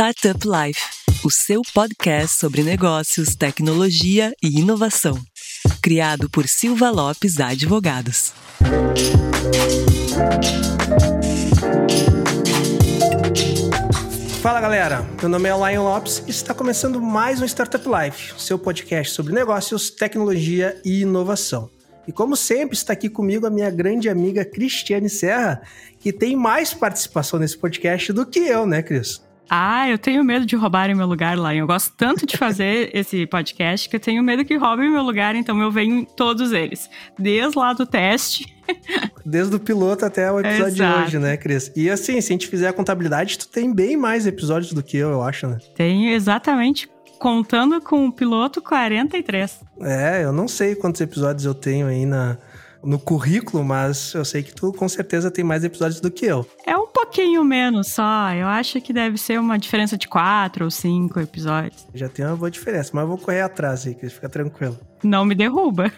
Startup Life, o seu podcast sobre negócios, tecnologia e inovação. Criado por Silva Lopes Advogados. Fala galera, meu nome é Lion Lopes e está começando mais um Startup Life, seu podcast sobre negócios, tecnologia e inovação. E como sempre, está aqui comigo a minha grande amiga Cristiane Serra, que tem mais participação nesse podcast do que eu, né, Cris? Ah, eu tenho medo de roubarem meu lugar lá. Eu gosto tanto de fazer esse podcast que eu tenho medo que roubem meu lugar, então eu venho em todos eles. Desde lá do teste. Desde o piloto até o episódio Exato. de hoje, né, Cris? E assim, se a gente fizer a contabilidade, tu tem bem mais episódios do que eu, eu acho, né? Tenho exatamente. Contando com o piloto, 43. É, eu não sei quantos episódios eu tenho aí na, no currículo, mas eu sei que tu com certeza tem mais episódios do que eu. É um pouquinho menos só. Eu acho que deve ser uma diferença de quatro ou cinco episódios. Já tem uma boa diferença, mas eu vou correr atrás aí, Cris, fica tranquilo. Não me derruba.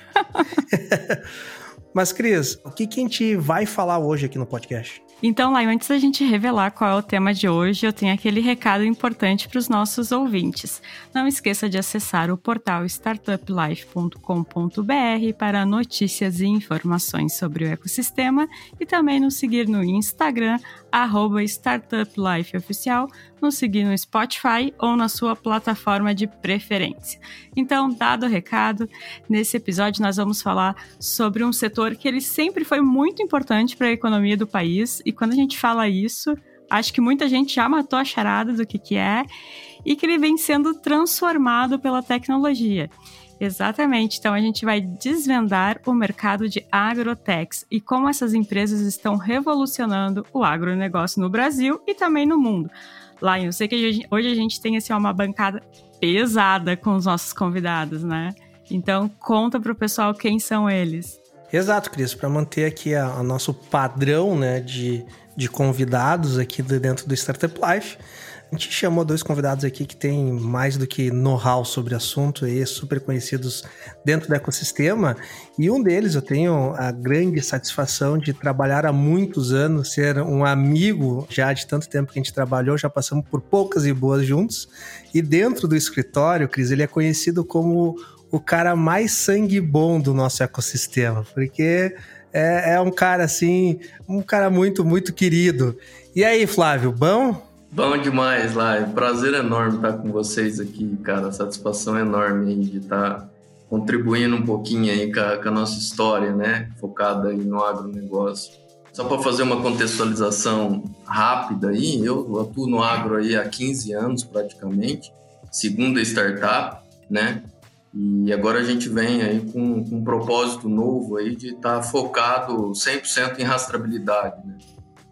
mas, Cris, o que, que a gente vai falar hoje aqui no podcast? Então, lá, antes da gente revelar qual é o tema de hoje, eu tenho aquele recado importante para os nossos ouvintes. Não esqueça de acessar o portal startuplife.com.br para notícias e informações sobre o ecossistema e também nos seguir no Instagram, arroba startuplifeoficial, nos seguir no Spotify ou na sua plataforma de preferência. Então, dado o recado, nesse episódio nós vamos falar sobre um setor que ele sempre foi muito importante para a economia do país e quando a gente fala isso, acho que muita gente já matou a charada do que, que é e que ele vem sendo transformado pela tecnologia. Exatamente. Então a gente vai desvendar o mercado de agrotechs e como essas empresas estão revolucionando o agronegócio no Brasil e também no mundo. Lá, eu sei que hoje a gente tem assim, uma bancada pesada com os nossos convidados, né? Então conta para o pessoal quem são eles. Exato, Cris, para manter aqui a, nosso padrão né, de, de convidados aqui dentro do Startup Life. A gente chamou dois convidados aqui que têm mais do que know-how sobre o assunto e super conhecidos dentro do ecossistema. E um deles eu tenho a grande satisfação de trabalhar há muitos anos, ser um amigo já de tanto tempo que a gente trabalhou, já passamos por poucas e boas juntos. E dentro do escritório, Cris, ele é conhecido como o cara mais sangue bom do nosso ecossistema, porque é, é um cara assim, um cara muito, muito querido. E aí, Flávio, bom? Bom demais, lá. Prazer enorme estar com vocês aqui, cara. Satisfação enorme de estar contribuindo um pouquinho aí com a, com a nossa história, né? Focada aí no agronegócio. Só para fazer uma contextualização rápida aí, eu atuo no agro aí há 15 anos praticamente, segunda startup, né? E agora a gente vem aí com, com um propósito novo aí de estar focado 100% em rastreabilidade, né?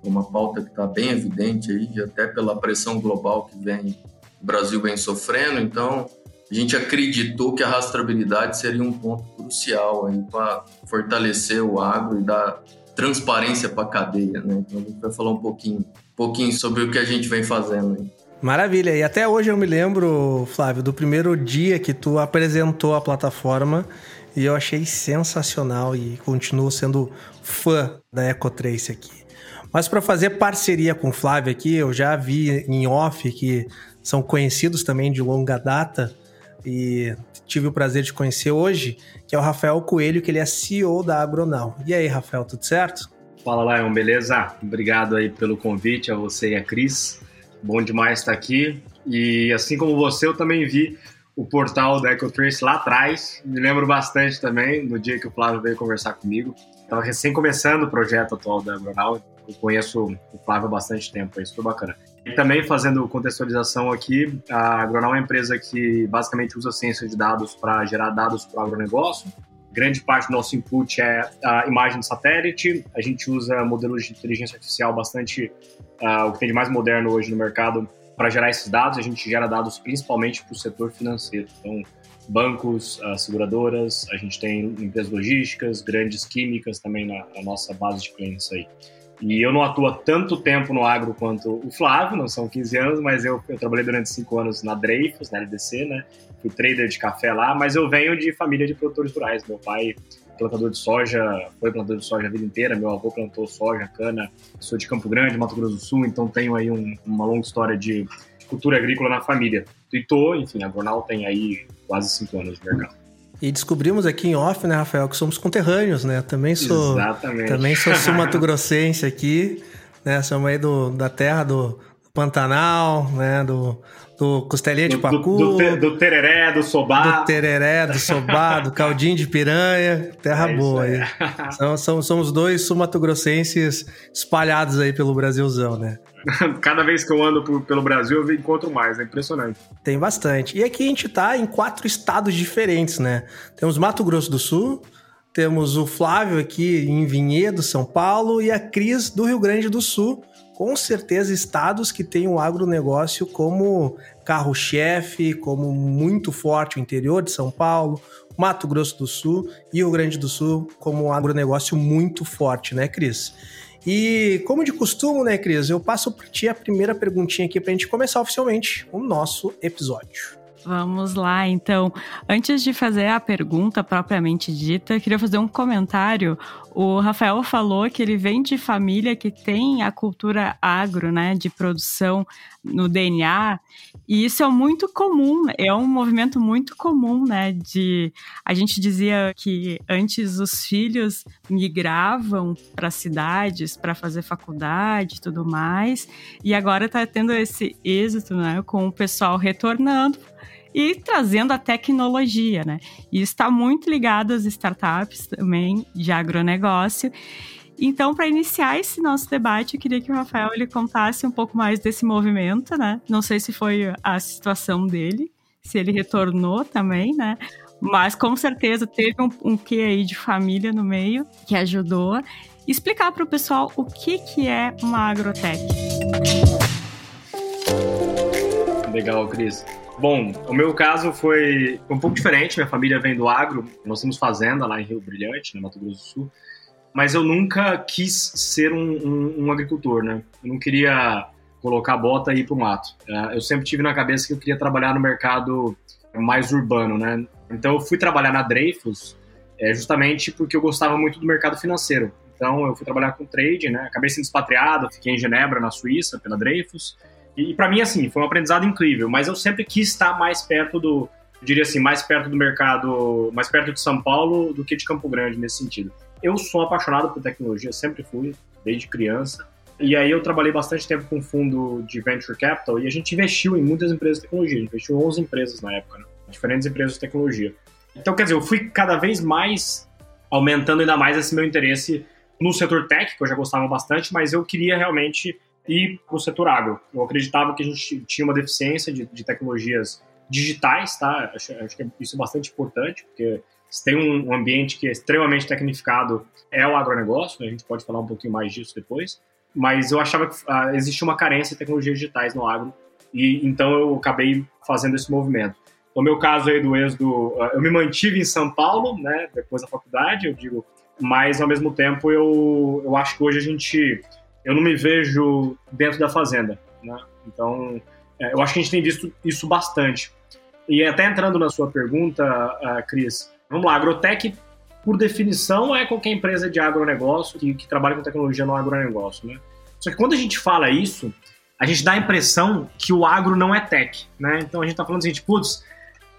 Uma pauta que está bem evidente aí, até pela pressão global que vem, o Brasil vem sofrendo. Então, a gente acreditou que a rastreabilidade seria um ponto crucial aí para fortalecer o agro e dar transparência para a cadeia, né? Então, a gente vai falar um pouquinho, um pouquinho sobre o que a gente vem fazendo aí. Maravilha. E até hoje eu me lembro, Flávio, do primeiro dia que tu apresentou a plataforma e eu achei sensacional e continuo sendo fã da Ecotrace aqui. Mas para fazer parceria com o Flávio aqui, eu já vi em off que são conhecidos também de longa data e tive o prazer de conhecer hoje, que é o Rafael Coelho, que ele é CEO da Agronal. E aí, Rafael, tudo certo? Fala, Lion, beleza? Obrigado aí pelo convite, a você e a Cris. Bom demais estar aqui. E assim como você, eu também vi o portal da EcoTrace lá atrás. Me lembro bastante também, no dia que o Flávio veio conversar comigo. Estava recém começando o projeto atual da Agronal. Eu conheço o Flávio há bastante tempo, é super bacana. E também fazendo contextualização aqui, a Agronal é uma empresa que basicamente usa ciência de dados para gerar dados para o agronegócio. Grande parte do nosso input é a imagem de satélite. A gente usa modelos de inteligência artificial bastante, uh, o que tem de mais moderno hoje no mercado, para gerar esses dados. A gente gera dados principalmente para o setor financeiro. Então, bancos, uh, seguradoras, a gente tem empresas logísticas, grandes químicas também na, na nossa base de clientes aí. E eu não atuo tanto tempo no agro quanto o Flávio, não são 15 anos, mas eu, eu trabalhei durante 5 anos na Dreyfus, na LDC, né? Fui trader de café lá, mas eu venho de família de produtores rurais. Meu pai plantador de soja, foi plantador de soja a vida inteira, meu avô plantou soja, cana, sou de Campo Grande, Mato Grosso do Sul, então tenho aí um, uma longa história de cultura agrícola na família. E tô, enfim, a Bornal tem aí quase cinco anos de mercado. E descobrimos aqui em off, né, Rafael, que somos conterrâneos, né? Também sou, Exatamente. também sou sul-mato-grossense aqui, né? Somos aí do, da terra do Pantanal, né? Do, do costelinha de pacu, do, do, do tereré, do sobá. do tereré, do sobá, do caldinho de piranha, terra É boa aí. aí. São, são, somos dois sul-mato-grossenses espalhados aí pelo Brasilzão, né? Cada vez que eu ando por- pelo Brasil, eu encontro mais. É impressionante. Tem bastante. E aqui a gente tá em quatro estados diferentes, né? Temos Mato Grosso do Sul, temos o Flávio aqui em Vinhedo, São Paulo, e a Cris do Rio Grande do Sul. Com certeza, estados que têm o agronegócio como carro-chefe, como muito forte o interior de São Paulo, Mato Grosso do Sul e Rio Grande do Sul como um agronegócio muito forte, né, Cris? E como de costume, né, Cris, eu passo para ti a primeira perguntinha aqui para a gente começar oficialmente o nosso episódio. Vamos lá, então. Antes de fazer a pergunta propriamente dita, queria fazer um comentário. O Rafael falou que ele vem de família que tem a cultura agro, né, de produção no DNA, e isso é muito comum, é um movimento muito comum, né, de a gente dizia que antes os filhos migravam para cidades para fazer faculdade e tudo mais, e agora está tendo esse êxito, né, com o pessoal retornando e trazendo a tecnologia, né? E está muito ligado às startups também de agronegócio. Então, para iniciar esse nosso debate, eu queria que o Rafael ele contasse um pouco mais desse movimento, né? Não sei se foi a situação dele, se ele retornou também, né? Mas com certeza teve um, um quê aí de família no meio que ajudou. Explicar para o pessoal o que, que é uma agrotech. Legal, Cris. Bom, o meu caso foi um pouco diferente. Minha família vem do agro. Nós temos fazenda lá em Rio Brilhante, no Mato Grosso do Sul. Mas eu nunca quis ser um, um- um agricultor, né? Eu não queria colocar a bota e ir pro mato. Eh, Eu sempre tive na cabeça que eu queria trabalhar no mercado mais urbano, né? Então eu fui trabalhar na Dreyfus eh, justamente porque eu gostava muito do mercado financeiro. Então eu fui trabalhar com trade, né? Acabei sendo expatriado, fiquei em Genebra, na Suíça, pela Dreyfus. E, para mim, assim, foi um aprendizado incrível, mas eu sempre quis estar mais perto do, diria assim, mais perto do mercado, mais perto de São Paulo do que de Campo Grande nesse sentido. Eu sou apaixonado por tecnologia, sempre fui, desde criança. E aí eu trabalhei bastante tempo com um fundo de venture capital e a gente investiu em muitas empresas de tecnologia. A gente investiu em 11 empresas na época, né? diferentes empresas de tecnologia. Então, quer dizer, eu fui cada vez mais aumentando ainda mais esse meu interesse no setor tech, que eu já gostava bastante, mas eu queria realmente ir para o setor agro. Eu acreditava que a gente tinha uma deficiência de, de tecnologias digitais, tá? Acho, acho que isso é bastante importante, porque se tem um, um ambiente que é extremamente tecnificado, é o agronegócio, né? a gente pode falar um pouquinho mais disso depois, mas eu achava que ah, existia uma carência de tecnologias digitais no agro, e então eu acabei fazendo esse movimento. No meu caso aí do êxodo, ah, eu me mantive em São Paulo, né, depois da faculdade, eu digo, mas ao mesmo tempo eu, eu acho que hoje a gente, eu não me vejo dentro da fazenda, né, então é, eu acho que a gente tem visto isso bastante. E até entrando na sua pergunta, ah, Cris, vamos lá, agrotech, por definição, é qualquer empresa de agronegócio que, que trabalha com tecnologia no agronegócio, né? Só que quando a gente fala isso, a gente dá a impressão que o agro não é tech, né? Então a gente tá falando assim, putz,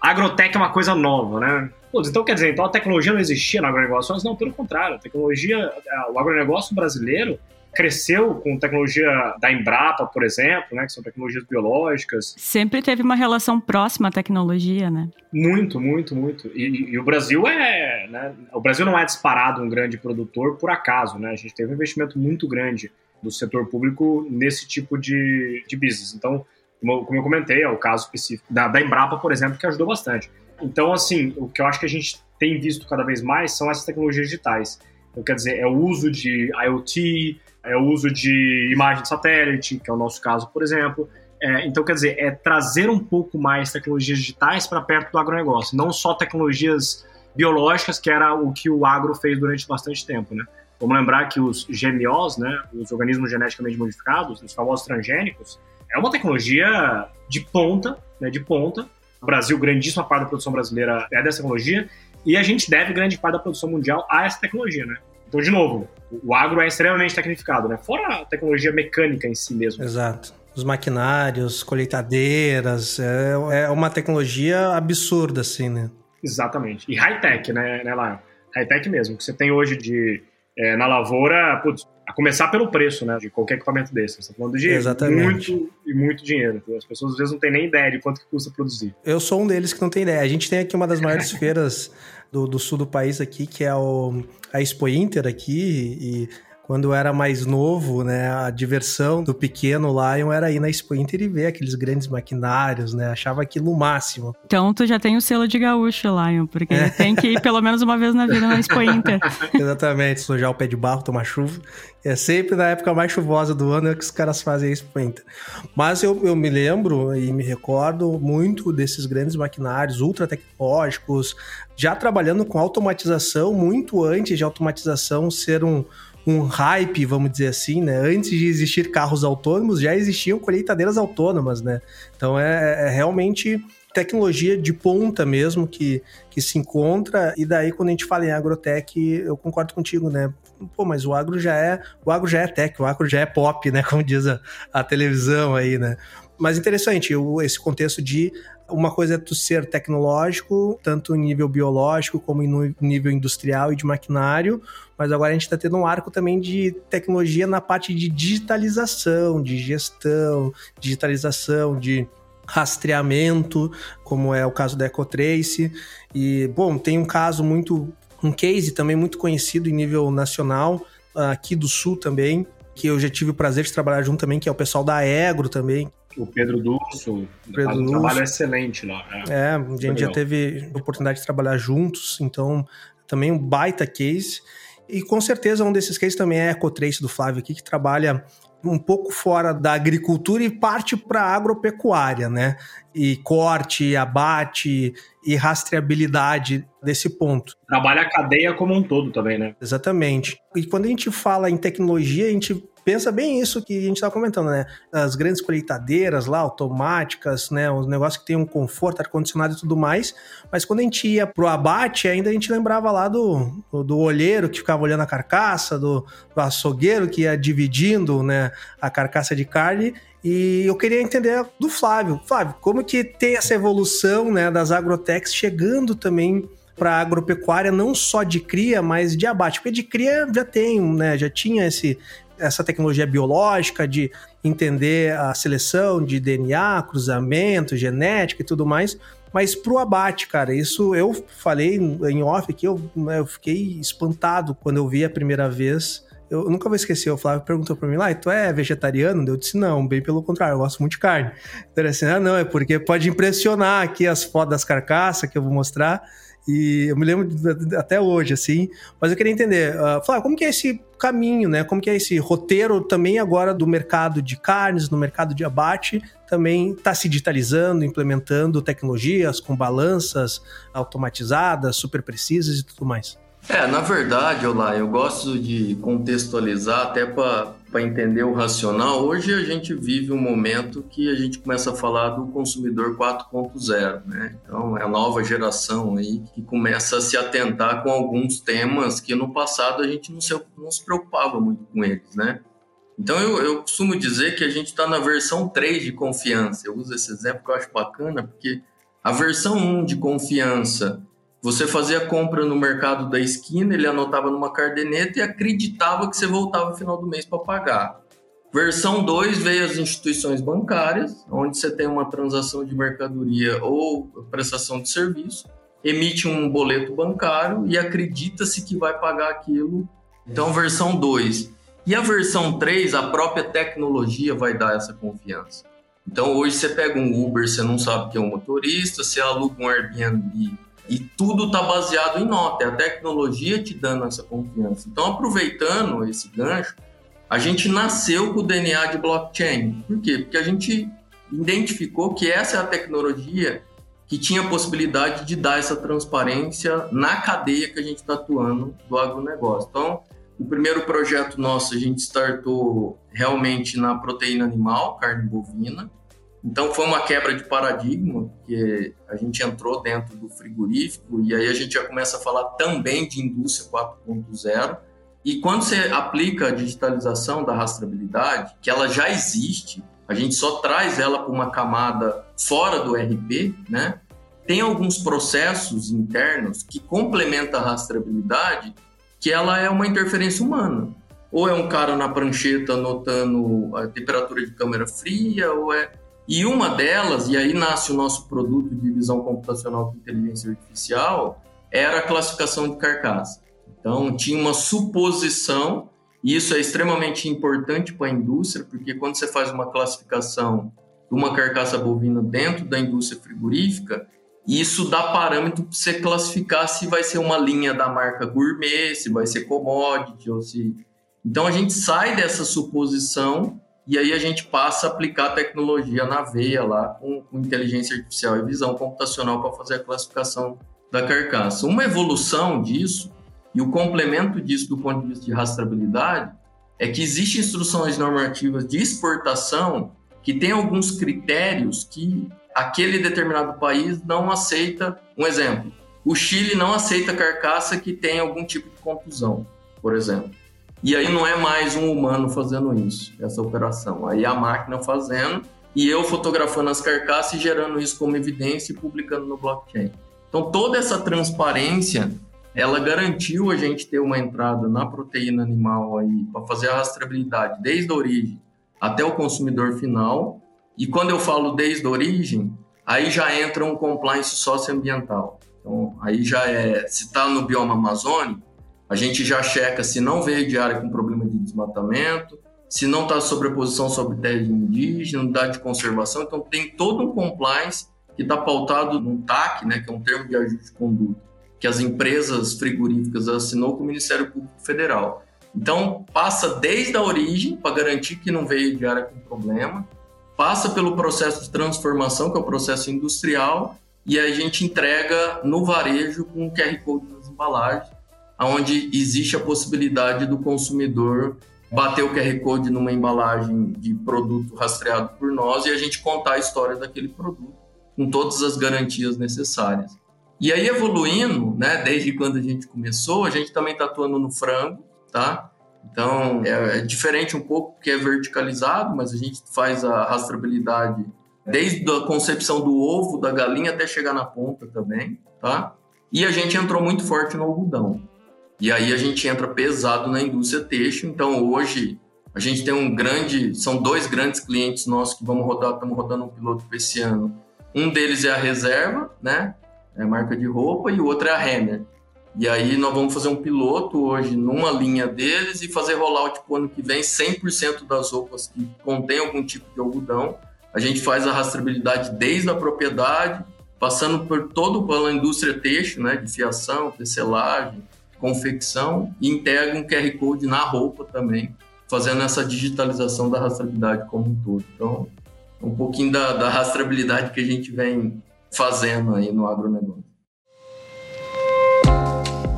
agrotech é uma coisa nova, né? Putz, então quer dizer, então a tecnologia não existia no agronegócio? Mas não, pelo contrário, a tecnologia, o agronegócio brasileiro cresceu com tecnologia da Embrapa, por exemplo, né, que são tecnologias biológicas. Sempre teve uma relação próxima à tecnologia, né? Muito, muito, muito. E, e- o Brasil é, né, o Brasil não é disparado um grande produtor por acaso, né? A gente teve um investimento muito grande do setor público nesse tipo de, de business. Então, como, eu- como eu comentei, é o caso específico da, da Embrapa, por exemplo, que ajudou bastante. Então, assim, o que eu acho que a gente tem visto cada vez mais são essas tecnologias digitais. Então, quer dizer, é o uso de IoT, é o uso de imagem de satélite, que é o nosso caso, por exemplo. É, então, quer dizer, é trazer um pouco mais tecnologias digitais para perto do agronegócio, não só tecnologias biológicas, que era o que o agro fez durante bastante tempo, né? Vamos lembrar que os GMOs, né, os organismos geneticamente modificados, os famosos transgênicos, é uma tecnologia de ponta, né, de ponta. O Brasil, grandíssima parte da produção brasileira é dessa tecnologia, e a gente deve grande parte da produção mundial a essa tecnologia, né? Então, de novo, o agro é extremamente tecnificado, né? Fora a tecnologia mecânica em si mesmo. Exato. Os os maquinários, colheitadeiras. É, é uma tecnologia absurda, assim, né? Exatamente. E high-tech, né, né Lion? High-tech mesmo. O que você tem hoje de é, na lavoura, putz, a começar pelo preço, né, de qualquer equipamento desse. Você está falando de Exatamente. muito e muito dinheiro. As pessoas às vezes não têm nem ideia de quanto que custa produzir. Eu sou um deles que não tem ideia. A gente tem aqui uma das maiores feiras do, do, sul do país aqui, que é o, a Expo Inter aqui, e quando eu era mais novo, né, a diversão do pequeno Lion era ir na Expo Inter e ver aqueles grandes maquinários, né? Achava aquilo o máximo. Então tu já tem o selo de gaúcho, Lion, porque é. tem que ir pelo menos uma vez na vida na Expo Inter. Exatamente, sujar o pé de barro, tomar chuva. É sempre na época mais chuvosa do ano é que os caras fazem Expo Inter. Mas eu, eu me lembro e me recordo muito desses grandes maquinários ultra tecnológicos, já trabalhando com automatização muito antes de automatização ser um um hype, vamos dizer assim, né? Antes de existir carros autônomos, já existiam colheitadeiras autônomas, né? Então é, é realmente tecnologia de ponta mesmo que, que se encontra, e daí quando a gente fala em agrotech, eu concordo contigo, né? Pô, mas o agro já é, o agro já é tech, o agro já é pop, né? Como diz a, a televisão aí, né? Mas interessante, esse contexto de uma coisa é tu ser tecnológico, tanto em nível biológico como em nível industrial e de maquinário, mas agora a gente está tendo um arco também de tecnologia na parte de digitalização, de gestão, digitalização, de rastreamento, como é o caso da Ecotrace. E, bom, tem um caso muito, um case também muito conhecido em nível nacional, aqui do Sul também, que eu já tive o prazer de trabalhar junto também, que é o pessoal da Egro também, o Pedro Dulso, Pedro um trabalho excelente lá. É, é a gente já teve oportunidade de trabalhar juntos, então também um baita case. E com certeza um desses cases também é a Ecotrace do Flávio aqui, que trabalha um pouco fora da agricultura e parte para a agropecuária, né? E corte, abate e rastreabilidade desse ponto. Trabalha a cadeia como um todo também, né? Exatamente. E quando a gente fala em tecnologia, a gente pensa bem isso que a gente estava comentando, né? As grandes colheitadeiras lá, automáticas, né? Os negócios que tem um conforto, ar-condicionado e tudo mais. Mas quando a gente ia pro abate, ainda a gente lembrava lá do, do, do olheiro que ficava olhando a carcaça, do, do açougueiro que ia dividindo, né? A carcaça de carne. E eu queria entender do Flávio. Flávio, como que tem essa evolução, né? Das agrotechs chegando também para agropecuária não só de cria, mas de abate. Porque de cria já tem, né? Já tinha esse, essa tecnologia biológica de entender a seleção de DNA, cruzamento, genética e tudo mais. Mas pro abate, cara, isso eu falei em off aqui, eu, né, eu fiquei espantado quando eu vi a primeira vez. Eu nunca vou esquecer, o Flávio perguntou pra mim lá, tu é vegetariano? Eu disse, não, bem pelo contrário, eu gosto muito de carne. Então, assim, ah, não, é porque pode impressionar aqui as fotos das carcaças que eu vou mostrar. E eu me lembro até hoje, assim. Mas eu queria entender, uh, como que é esse caminho, né? Como que é esse roteiro também agora do mercado de carnes, no mercado de abate, também está se digitalizando, implementando tecnologias com balanças automatizadas, super precisas e tudo mais. É, na verdade, Olá, eu gosto de contextualizar até para entender o racional. Hoje a gente vive um momento que a gente começa a falar do consumidor 4.0, né? Então é a nova geração aí que começa a se atentar com alguns temas que no passado a gente não se, não se preocupava muito com eles, né? Então eu, eu costumo dizer que a gente está na versão 3 de confiança. Eu uso esse exemplo que eu acho bacana, porque a versão 1 de confiança você fazia compra no mercado da esquina, ele anotava numa cardeneta e acreditava que você voltava no final do mês para pagar. Versão 2 veio as instituições bancárias, onde você tem uma transação de mercadoria ou prestação de serviço, emite um boleto bancário e acredita-se que vai pagar aquilo. Então, versão 2. E a versão 3, a própria tecnologia vai dar essa confiança. Então, hoje você pega um Uber, você não sabe quem é um motorista, você aluga um Airbnb e tudo está baseado em nota, é a tecnologia te dando essa confiança. Então, aproveitando esse gancho, a gente nasceu com o DNA de blockchain. Por quê? Porque a gente identificou que essa é a tecnologia que tinha a possibilidade de dar essa transparência na cadeia que a gente está atuando do agronegócio. Então, o primeiro projeto nosso a gente startou realmente na proteína animal, carne bovina. Então foi uma quebra de paradigma, que a gente entrou dentro do frigorífico e aí a gente já começa a falar também de indústria 4.0. E quando você aplica a digitalização da rastreabilidade, que ela já existe, a gente só traz ela para uma camada fora do RP, né? Tem alguns processos internos que complementam a rastreabilidade, que ela é uma interferência humana. Ou é um cara na prancheta anotando a temperatura de câmera fria, ou é e uma delas, e aí nasce o nosso produto de visão computacional com inteligência artificial, era a classificação de carcaça. Então, tinha uma suposição, e isso é extremamente importante para a indústria, porque quando você faz uma classificação de uma carcaça bovina dentro da indústria frigorífica, isso dá parâmetro para você classificar se vai ser uma linha da marca gourmet, se vai ser commodity ou se. Então a gente sai dessa suposição e aí a gente passa a aplicar a tecnologia na veia lá com, com inteligência artificial e visão computacional para fazer a classificação da carcaça. Uma evolução disso e o complemento disso do ponto de vista de rastreabilidade é que existem instruções normativas de exportação que tem alguns critérios que aquele determinado país não aceita. Um exemplo, o Chile não aceita carcaça que tem algum tipo de contusão, por exemplo. E aí não é mais um humano fazendo isso, essa operação. Aí a máquina fazendo e eu fotografando as carcaças e gerando isso como evidência e publicando no blockchain. Então toda essa transparência, ela garantiu a gente ter uma entrada na proteína animal aí para fazer a rastreabilidade desde a origem até o consumidor final. E quando eu falo desde a origem, aí já entra um compliance socioambiental. Então aí já é, se está no bioma amazônico, a gente já checa se não veio de área com problema de desmatamento, se não está sobreposição sobre terra indígena, unidade de conservação. Então, tem todo um compliance que está pautado no TAC, né, que é um termo de ajuste de conduta, que as empresas frigoríficas assinou com o Ministério Público Federal. Então, passa desde a origem, para garantir que não veio de área com problema, passa pelo processo de transformação, que é o processo industrial, e a gente entrega no varejo com o QR Code nas embalagens, onde existe a possibilidade do consumidor bater o QR Code numa embalagem de produto rastreado por nós e a gente contar a história daquele produto com todas as garantias necessárias. E aí evoluindo, né, desde quando a gente começou, a gente também está atuando no frango, tá? Então é, é, diferente um pouco porque é verticalizado, mas a gente faz a rastreabilidade desde a concepção do ovo da galinha até chegar na ponta também, tá? E a gente entrou muito forte no algodão. E aí a gente entra pesado na indústria têxtil. Então hoje a gente tem um grande, são dois grandes clientes nossos que vamos rodar, estamos rodando um piloto para esse ano. Um deles é a Reserva, né? É a marca de roupa, e o outro é a Renner. E aí nós vamos fazer um piloto hoje numa linha deles e fazer rollout para o ano que vem 100% das roupas que contém algum tipo de algodão. A gente faz a rastreabilidade desde a propriedade, passando por todo pela indústria têxtil, né, de fiação, tecelagem, confecção e integra um QR Code na roupa também, fazendo essa digitalização da rastreabilidade como um todo. Então, um pouquinho da, da rastreabilidade que a gente vem fazendo aí no agronegócio.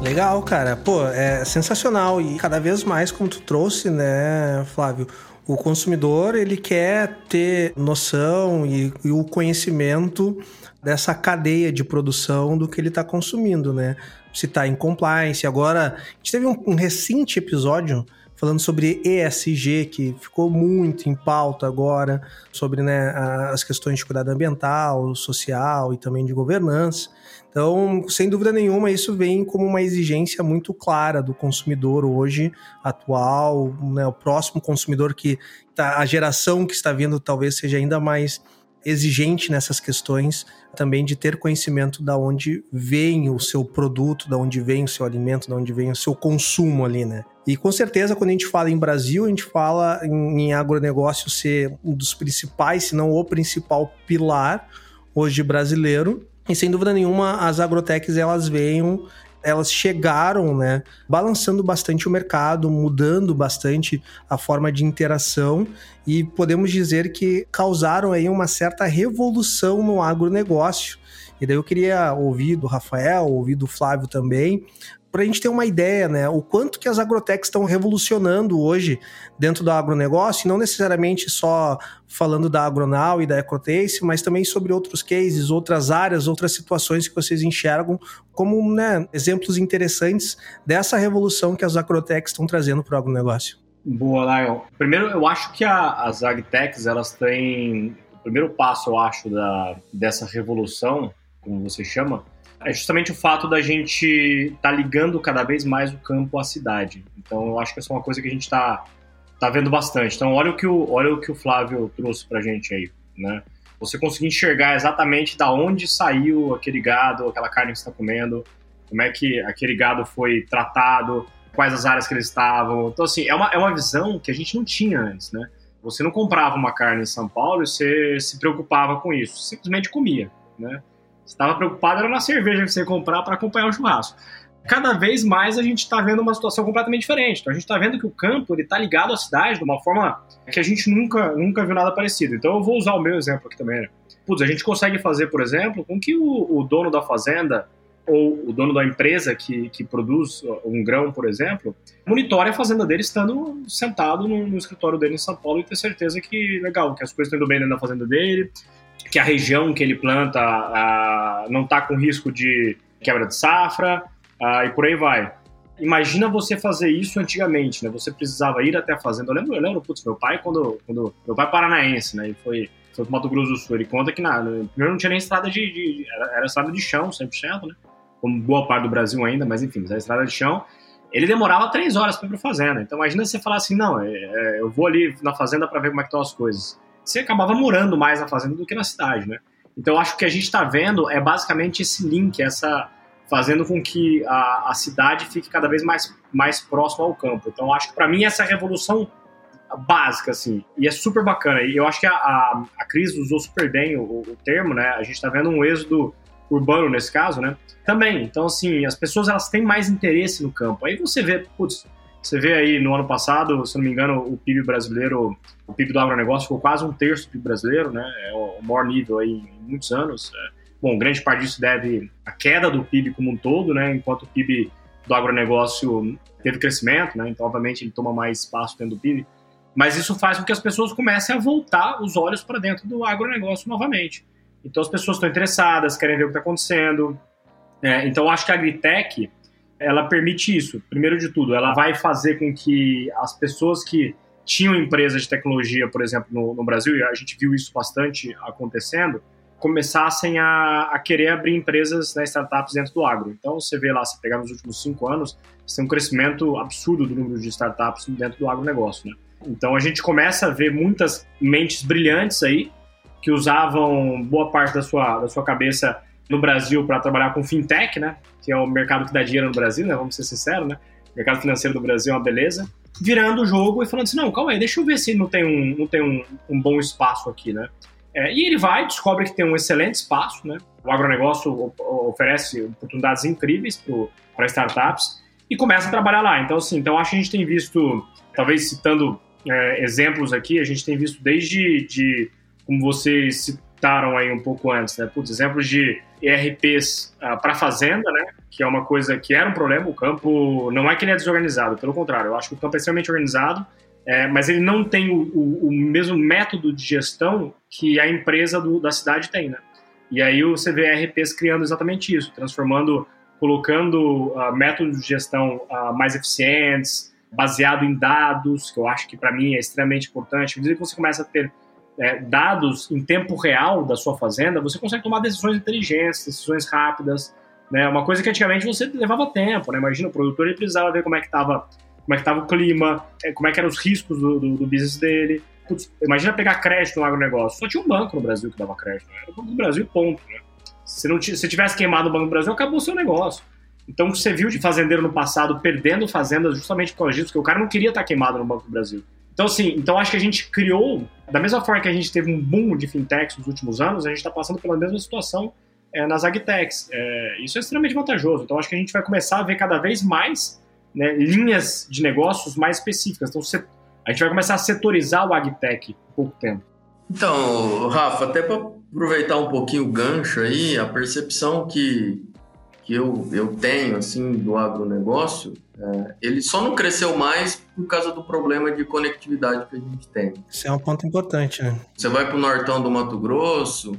Legal, cara. Pô, é sensacional e cada vez mais, como tu trouxe, né, Flávio, o consumidor ele quer ter noção e, e o conhecimento dessa cadeia de produção do que ele está consumindo, né? Se está em compliance. Agora, a gente teve um, um recente episódio falando sobre ESG, que ficou muito em pauta agora, sobre né, as questões de cuidado ambiental, social e também de governança. Então, sem dúvida nenhuma, isso vem como uma exigência muito clara do consumidor hoje, atual, né, o próximo consumidor que tá, a geração que está vindo talvez seja ainda mais exigente nessas questões também de ter conhecimento da onde vem o seu produto, da onde vem o seu alimento, da onde vem o seu consumo ali, né? E com certeza, quando a gente fala em Brasil, a gente fala em, em agronegócio ser um dos principais, se não o principal pilar hoje brasileiro. E sem dúvida nenhuma, as agrotechs elas veem elas chegaram, né, balançando bastante o mercado, mudando bastante a forma de interação e podemos dizer que causaram aí uma certa revolução no agronegócio. E daí eu queria ouvir do Rafael, ouvir do Flávio também, para a gente ter uma ideia, né, o quanto que as agrotechs estão revolucionando hoje dentro do agronegócio, e não necessariamente só falando da Agronal e da Ecotace, mas também sobre outros cases, outras áreas, outras situações que vocês enxergam como né, exemplos interessantes dessa revolução que as agrotechs estão trazendo para o agronegócio. Boa, Lion. Primeiro, eu acho que a, as agtechs, elas têm... O primeiro passo, eu acho, da, dessa revolução, como você chama, é justamente o fato da gente estar tá ligando cada vez mais o campo à cidade. Então, eu acho que essa é uma coisa que a gente está tá vendo bastante. Então, olha o que o, olha o, que o Flávio trouxe para a gente aí, né? Você conseguir enxergar exatamente da onde saiu aquele gado, aquela carne que você está comendo, como é que aquele gado foi tratado, quais as áreas que eles estavam. Então, assim, é uma, é uma visão que a gente não tinha antes, né? Você não comprava uma carne em São Paulo e você se preocupava com isso, simplesmente comia, né? Estava preocupado era na cerveja que você ia comprar para acompanhar o churrasco. Cada vez mais a gente está vendo uma situação completamente diferente. Então a gente está vendo que o campo ele está ligado à cidade de uma forma que a gente nunca, nunca viu nada parecido. Então eu vou usar o meu exemplo aqui também. Né? Putz, a gente consegue fazer, por exemplo, com que o, o dono da fazenda ou o dono da empresa que, que produz um grão, por exemplo, monitore a fazenda dele estando sentado no, no, escritório dele em São Paulo e ter certeza que, legal, que as coisas estão indo bem dentro da fazenda dele, que a região que ele planta não está com risco de quebra de safra e por aí vai. Imagina você fazer isso antigamente, né? Você precisava ir até a fazenda. Eu lembro, eu lembro putz, meu pai, quando, quando. Meu pai é paranaense, né? Ele foi, foi pro Mato Grosso do Sul. Ele conta que na, primeiro não tinha nem estrada de. de era, era, estrada de chão, 100%, né? Como boa parte do Brasil ainda, mas enfim, era estrada de chão. Ele demorava três horas para ir pra fazenda. Então imagina você falar assim: não, é, é, eu vou ali na fazenda para ver como é que estão as coisas você acabava morando mais na fazenda do que na cidade, né? Então, acho que a gente está vendo é basicamente esse link, essa fazendo com que a, a cidade fique cada vez mais, mais próxima ao campo. Então, acho que para mim essa é revolução básica, assim, e é super bacana. E eu acho que a, a, a Cris usou super bem o, o termo, né? A gente está vendo um êxodo urbano nesse caso, né? Também. Então, assim, as pessoas elas têm mais interesse no campo. Aí você vê, putz, você vê aí no ano passado, se não me engano, o PIB brasileiro, o PIB do agronegócio ficou quase um terço do PIB brasileiro, né? É o maior nível aí em muitos anos. É. Bom, grande parte disso deve à queda do PIB como um todo, né? Enquanto o PIB do agronegócio teve crescimento, né? Então, obviamente, ele toma mais espaço dentro do PIB. Mas isso faz com que as pessoas comecem a voltar os olhos para dentro do agronegócio novamente. Então, as pessoas estão interessadas, querem ver o que está acontecendo. É, então, acho que a Agritech ela permite isso. Primeiro de tudo, ela vai fazer com que as pessoas que tinham empresas de tecnologia, por exemplo, no, no Brasil, e a gente viu isso bastante acontecendo, começassem a, a querer abrir empresas, né, startups dentro do agro. Então, você vê lá, se pegar nos últimos cinco anos, tem um crescimento absurdo do número de startups dentro do agronegócio, né? Então, a gente começa a ver muitas mentes brilhantes aí, que usavam boa parte da sua, da sua cabeça no Brasil para trabalhar com fintech, né? Que é o mercado que dá dinheiro no Brasil, né? Vamos ser sinceros, né? O mercado financeiro do Brasil é uma beleza. Virando o jogo e falando assim, não, calma aí, deixa eu ver se não tem um, não tem um, um bom espaço aqui, né? É, e ele vai, descobre que tem um excelente espaço, né? O agronegócio oferece oportunidades incríveis para startups e começa a trabalhar lá. Então, assim, então acho que a gente tem visto, talvez citando é, exemplos aqui, a gente tem visto desde de, como você citaram aí um pouco antes, né? Putz, exemplos de ERPs uh, para fazenda, né? Que é uma coisa que era um problema. O campo não é que ele é desorganizado, pelo contrário, eu acho que o campo é extremamente organizado, é, mas ele não tem o, o, o, mesmo método de gestão que a empresa do, da cidade tem, né? E aí você vê ERPs criando exatamente isso, transformando, colocando uh, métodos de gestão uh, mais eficientes, baseado em dados, que eu acho que para mim é extremamente importante. Inclusive, você começa a ter é, dados em tempo real da sua fazenda, você consegue tomar decisões inteligentes, decisões rápidas, né? Uma coisa que antigamente você levava tempo, né? Imagina, o produtor ele precisava ver como é que estava como é que tava o clima, é, como é que eram os riscos do, do, do business dele. Putz, imagina pegar crédito no agronegócio. Só tinha um banco no Brasil que dava crédito. Né? Era o Banco do Brasil ponto, né? Se não se tivesse queimado o Banco do Brasil, acabou o seu negócio. Então, você viu de fazendeiro no passado perdendo fazendas justamente por causa disso, porque o cara não queria estar queimado no Banco do Brasil. Então, assim, então acho que a gente criou, da mesma forma que a gente teve um boom de fintechs nos últimos anos, a gente está passando pela mesma situação é, nas agtechs. É, isso é extremamente vantajoso. Então, acho que a gente vai começar a ver cada vez mais né, linhas de negócios mais específicas. Então, a gente vai começar a setorizar o agtech em pouco tempo. Então, Rafa, até para aproveitar um pouquinho o gancho aí, a percepção que, que eu, eu tenho assim do agronegócio é, ele só não cresceu mais por causa do problema de conectividade que a gente tem. Isso é um ponto importante, né? Você vai para o nortão do Mato Grosso,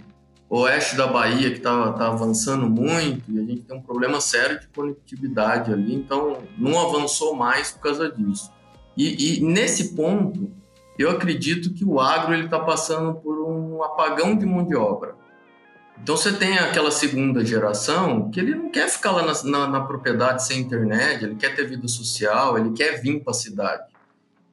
oeste da Bahia, que está tá avançando muito, e a gente tem um problema sério de conectividade ali, então não avançou mais por causa disso. E, e nesse ponto, eu acredito que o agro está passando por um apagão de mão de obra. Então você tem aquela segunda geração que ele não quer ficar lá na, na, na propriedade sem internet, ele quer ter vida social, ele quer vir para a cidade.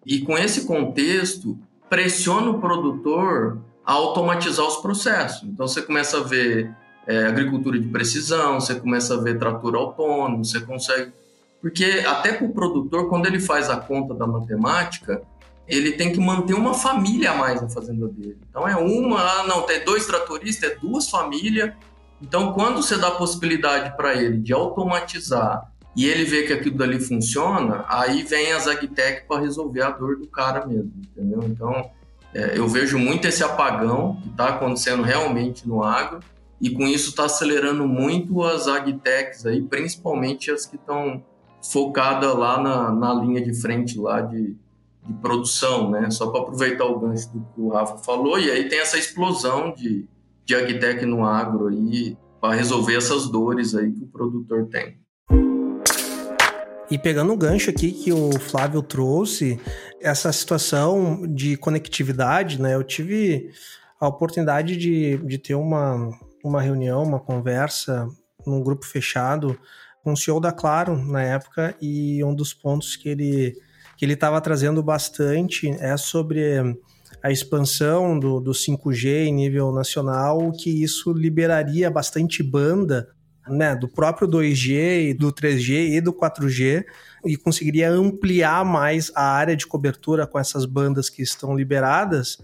E com esse contexto, pressiona o produtor a automatizar os processos. Então você começa a ver é, agricultura de precisão, você começa a ver trator autônomo, você consegue. Porque até para o produtor, quando ele faz a conta da matemática, ele tem que manter uma família a mais na fazenda dele. Então é uma, ah, não, tem dois tratoristas, é duas famílias. Então quando você dá possibilidade para ele de automatizar e ele vê que aquilo dali funciona, aí vem a Zagtech para resolver a dor do cara mesmo, entendeu? Então é, eu vejo muito esse apagão que está acontecendo realmente no agro e com isso está acelerando muito as agtechs aí, principalmente as que estão focadas lá na, na linha de frente lá de de produção, né? Só para aproveitar o gancho do que o Rafa falou, e aí tem essa explosão de, de agtech no agro aí para resolver essas dores aí que o produtor tem. E pegando o gancho aqui que o Flávio trouxe, essa situação de conectividade, né? Eu tive a oportunidade de, de ter uma, uma reunião, uma conversa num grupo fechado com o CEO da Claro na época, e um dos pontos que ele que ele estava trazendo bastante é sobre a expansão do, do 5G em nível nacional, que isso liberaria bastante banda né, do próprio 2G, do 3G e do 4G e conseguiria ampliar mais a área de cobertura com essas bandas que estão liberadas,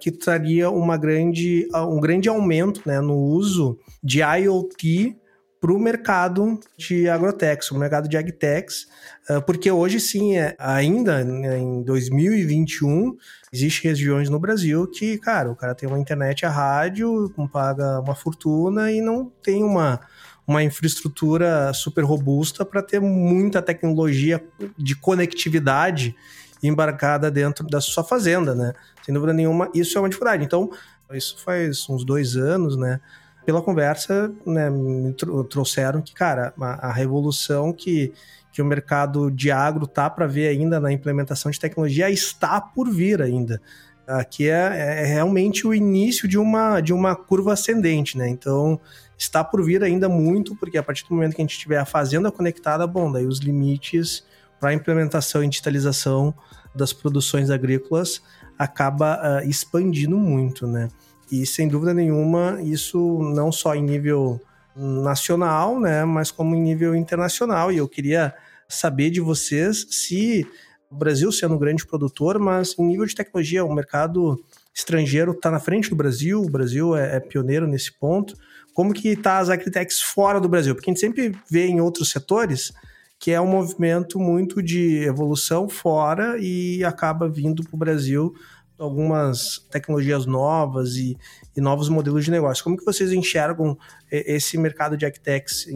que traria uma grande, um grande aumento né, no uso de IoT para o mercado de agrotex, o mercado de agtex, ah, porque hoje sim, é, ainda né, em 2021, existem regiões no Brasil que, cara, o cara tem uma internet a rádio, paga uma fortuna e não tem uma, uma infraestrutura super robusta para ter muita tecnologia de conectividade embarcada dentro da sua fazenda, né? Sem dúvida nenhuma, isso é uma dificuldade. Então, isso faz uns dois anos, né? Pela conversa, né, me trouxeram que, cara, a, a, revolução que, que o mercado de agro tá para ver ainda na implementação de tecnologia está por vir ainda. Aqui é, é, realmente o início de uma, de uma curva ascendente, né? Então, está por vir ainda muito, porque a partir do momento que a gente tiver a fazenda conectada, bom, daí os limites para a implementação e digitalização das produções agrícolas acaba uh, expandindo muito, né? E sem dúvida nenhuma, isso não só em nível nacional, né, mas como em nível internacional. E eu queria saber de vocês se o Brasil sendo um grande produtor, mas em nível de tecnologia, o mercado estrangeiro está na frente do Brasil, o Brasil é, é pioneiro nesse ponto. Como que está as agritechs fora do Brasil? Porque a gente sempre vê em outros setores que é um movimento muito de evolução fora e acaba vindo para o Brasil algumas tecnologias novas e, e, novos modelos de negócio. Como que vocês enxergam esse mercado de agtechs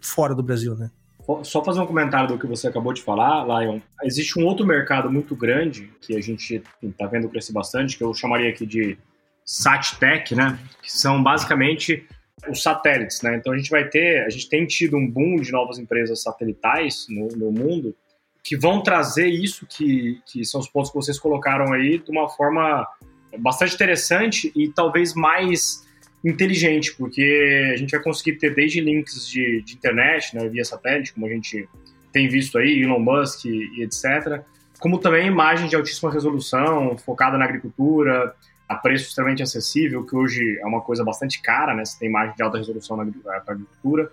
fora do Brasil, né? Só fazer um comentário do que você acabou de falar, Lion. Existe um outro mercado muito grande que a gente está vendo crescer bastante, que eu chamaria aqui de SatTech, né? Que são basicamente os satélites, né? Então a gente vai ter, a gente tem tido um boom de novas empresas satelitais no, no mundo que vão trazer isso que, que são os pontos que vocês colocaram aí de uma forma bastante interessante e talvez mais inteligente, porque a gente vai conseguir ter desde links de, de internet, né, via satélite, como a gente tem visto aí, Elon Musk e, e etc., como também imagens de altíssima resolução, focada na agricultura, a preço extremamente acessível, que hoje é uma coisa bastante cara, né? Você tem imagem de alta resolução na agricultura.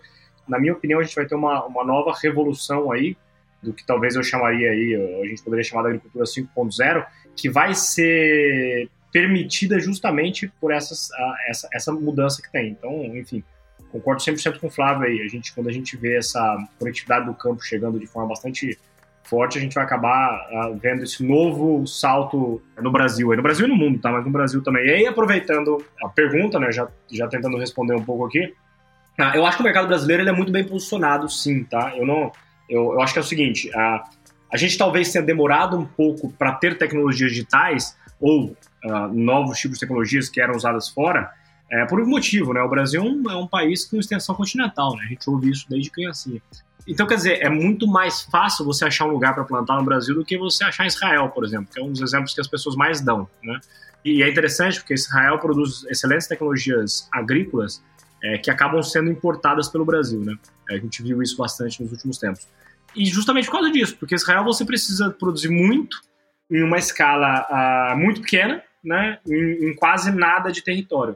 Na minha opinião, a gente vai ter uma, uma nova revolução aí, do que talvez eu chamaria aí, a gente poderia chamar da agricultura 5.0, que vai ser permitida justamente por essas, essa, essa mudança que tem. Então, enfim, concordo 100% com o Flávio aí. A gente, quando a gente vê essa conectividade do campo chegando de forma bastante forte, a gente vai acabar uh, vendo esse novo salto no Brasil, no Brasil e no mundo, tá? Mas no Brasil também. E aí, aproveitando a pergunta, né, já, já tentando responder um pouco aqui, uh, eu acho que o mercado brasileiro ele é muito bem posicionado, sim, tá? Eu não eu, eu acho que é o seguinte: a, a gente talvez tenha demorado um pouco para ter tecnologias digitais ou uh, novos tipos de tecnologias que eram usadas fora, é, por um motivo, né? O Brasil é um, é um país com extensão continental, né? A gente ouve isso desde criancinha. Então, quer dizer, é muito mais fácil você achar um lugar para plantar no Brasil do que você achar em Israel, por exemplo, que é um dos exemplos que as pessoas mais dão, né? E é interessante porque Israel produz excelentes tecnologias agrícolas é, que acabam sendo importadas pelo Brasil, né? A gente viu isso bastante nos últimos tempos. E justamente por causa disso, porque Israel você precisa produzir muito em uma escala uh, muito pequena, né? Em, em, quase nada de território.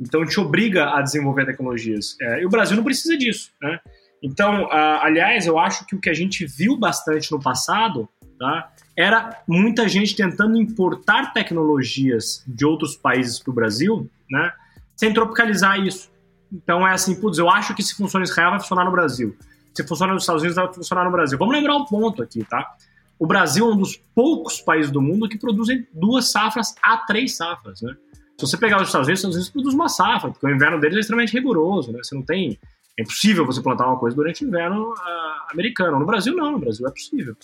Então te obriga a desenvolver tecnologias. É, e o Brasil não precisa disso, né? Então, uh, aliás, eu acho que o que a gente viu bastante no passado, tá? Era muita gente tentando importar tecnologias de outros países para o Brasil, né? Sem tropicalizar isso. Então é assim, putz, eu acho que se funciona em Israel vai funcionar no Brasil. Se funciona nos Estados Unidos vai funcionar no Brasil. Vamos lembrar um ponto aqui, tá? O Brasil é um dos poucos países do mundo que produzem duas safras a três safras, né? Se você pegar os Estados Unidos, os Estados Unidos produz uma safra, porque o inverno deles é extremamente rigoroso, né? Você não tem... É impossível você plantar uma coisa durante o inverno uh, americano. No Brasil, não. No Brasil é possível.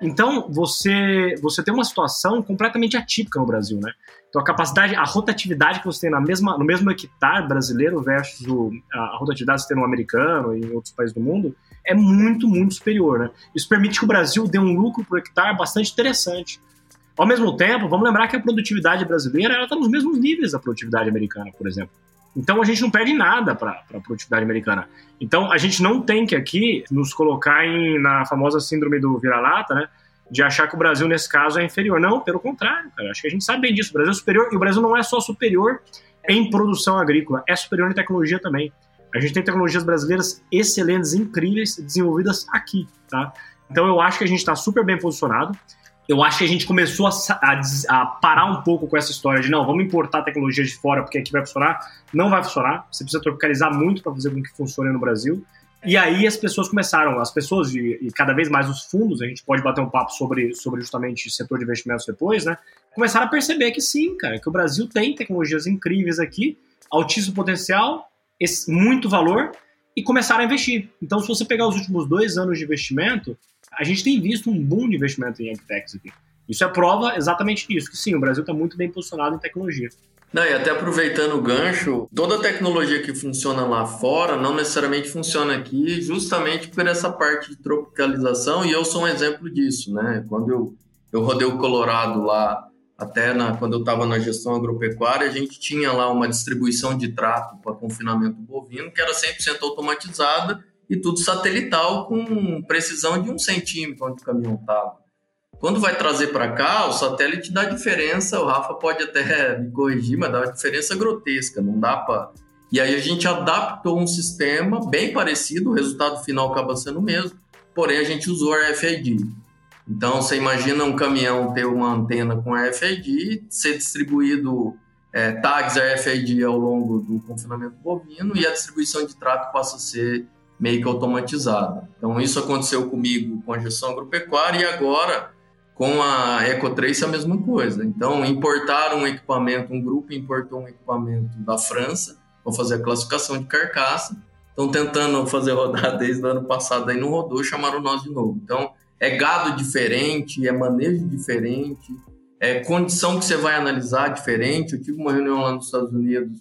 Então, você, você tem uma situação completamente atípica no Brasil, né? Então, a capacidade, a rotatividade que você tem na mesma, no mesmo hectare brasileiro versus o, a, rotatividade que você tem no americano e em outros países do mundo é muito, muito superior, né? Isso permite que o Brasil dê um lucro por hectare bastante interessante. Ao mesmo tempo, vamos lembrar que a produtividade brasileira está nos mesmos níveis da produtividade americana, por exemplo. Então a gente não perde nada para a produtividade americana. Então a gente não tem que aqui nos colocar em, na famosa síndrome do vira-lata, né? De achar que o Brasil, nesse caso, é inferior. Não, pelo contrário, cara. Acho que a gente sabe bem disso. O Brasil é superior, e o Brasil não é só superior em produção agrícola, é superior em tecnologia também. A gente tem tecnologias brasileiras excelentes, incríveis, desenvolvidas aqui, tá? Então eu acho que a gente está super bem posicionado eu acho que a gente começou a, a, a, parar um pouco com essa história de não, vamos importar tecnologia de fora porque aqui vai funcionar. Não vai funcionar. Você precisa tropicalizar muito para fazer com que funcione no Brasil. E aí as pessoas começaram, as pessoas e, e, cada vez mais os fundos, a gente pode bater um papo sobre, sobre justamente setor de investimentos depois, né? Começaram a perceber que sim, cara, que o Brasil tem tecnologias incríveis aqui, altíssimo potencial, esse, muito valor, e começaram a investir. Então, se você pegar os últimos dois anos de investimento, a gente tem visto um boom de investimento em agtechs aqui. Isso é prova exatamente disso, que sim, o Brasil está muito bem posicionado em tecnologia. Não, e até aproveitando o gancho, toda tecnologia que funciona lá fora não necessariamente funciona aqui, justamente por essa parte de tropicalização, e eu sou um exemplo disso, né? Quando eu, eu rodei o Colorado lá, até na, quando eu estava na gestão agropecuária, a gente tinha lá uma distribuição de trato para confinamento bovino que era 100% automatizada, e tudo satelital com precisão de um centímetro onde o caminhão estava. Quando vai trazer para cá, o satélite dá diferença, o Rafa pode até me corrigir, mas dá uma diferença grotesca, não dá para. E aí a gente adaptou um sistema bem parecido, o resultado final acaba sendo o mesmo, porém a gente usou RFID. Então você imagina um caminhão ter uma antena com RFID, ser distribuído é, tags RFID ao longo do confinamento bovino e a distribuição de trato passa a ser meio que automatizada. Então, isso aconteceu comigo com a gestão agropecuária e agora com a Ecotrace é a mesma coisa. Então, importaram um equipamento, um grupo importou um equipamento da França para fazer a classificação de carcaça. Estão tentando fazer rodar desde o ano passado, aí não rodou, chamaram nós de novo. Então, é gado diferente, é manejo diferente, é condição que você vai analisar diferente. Eu tive uma reunião lá nos Estados Unidos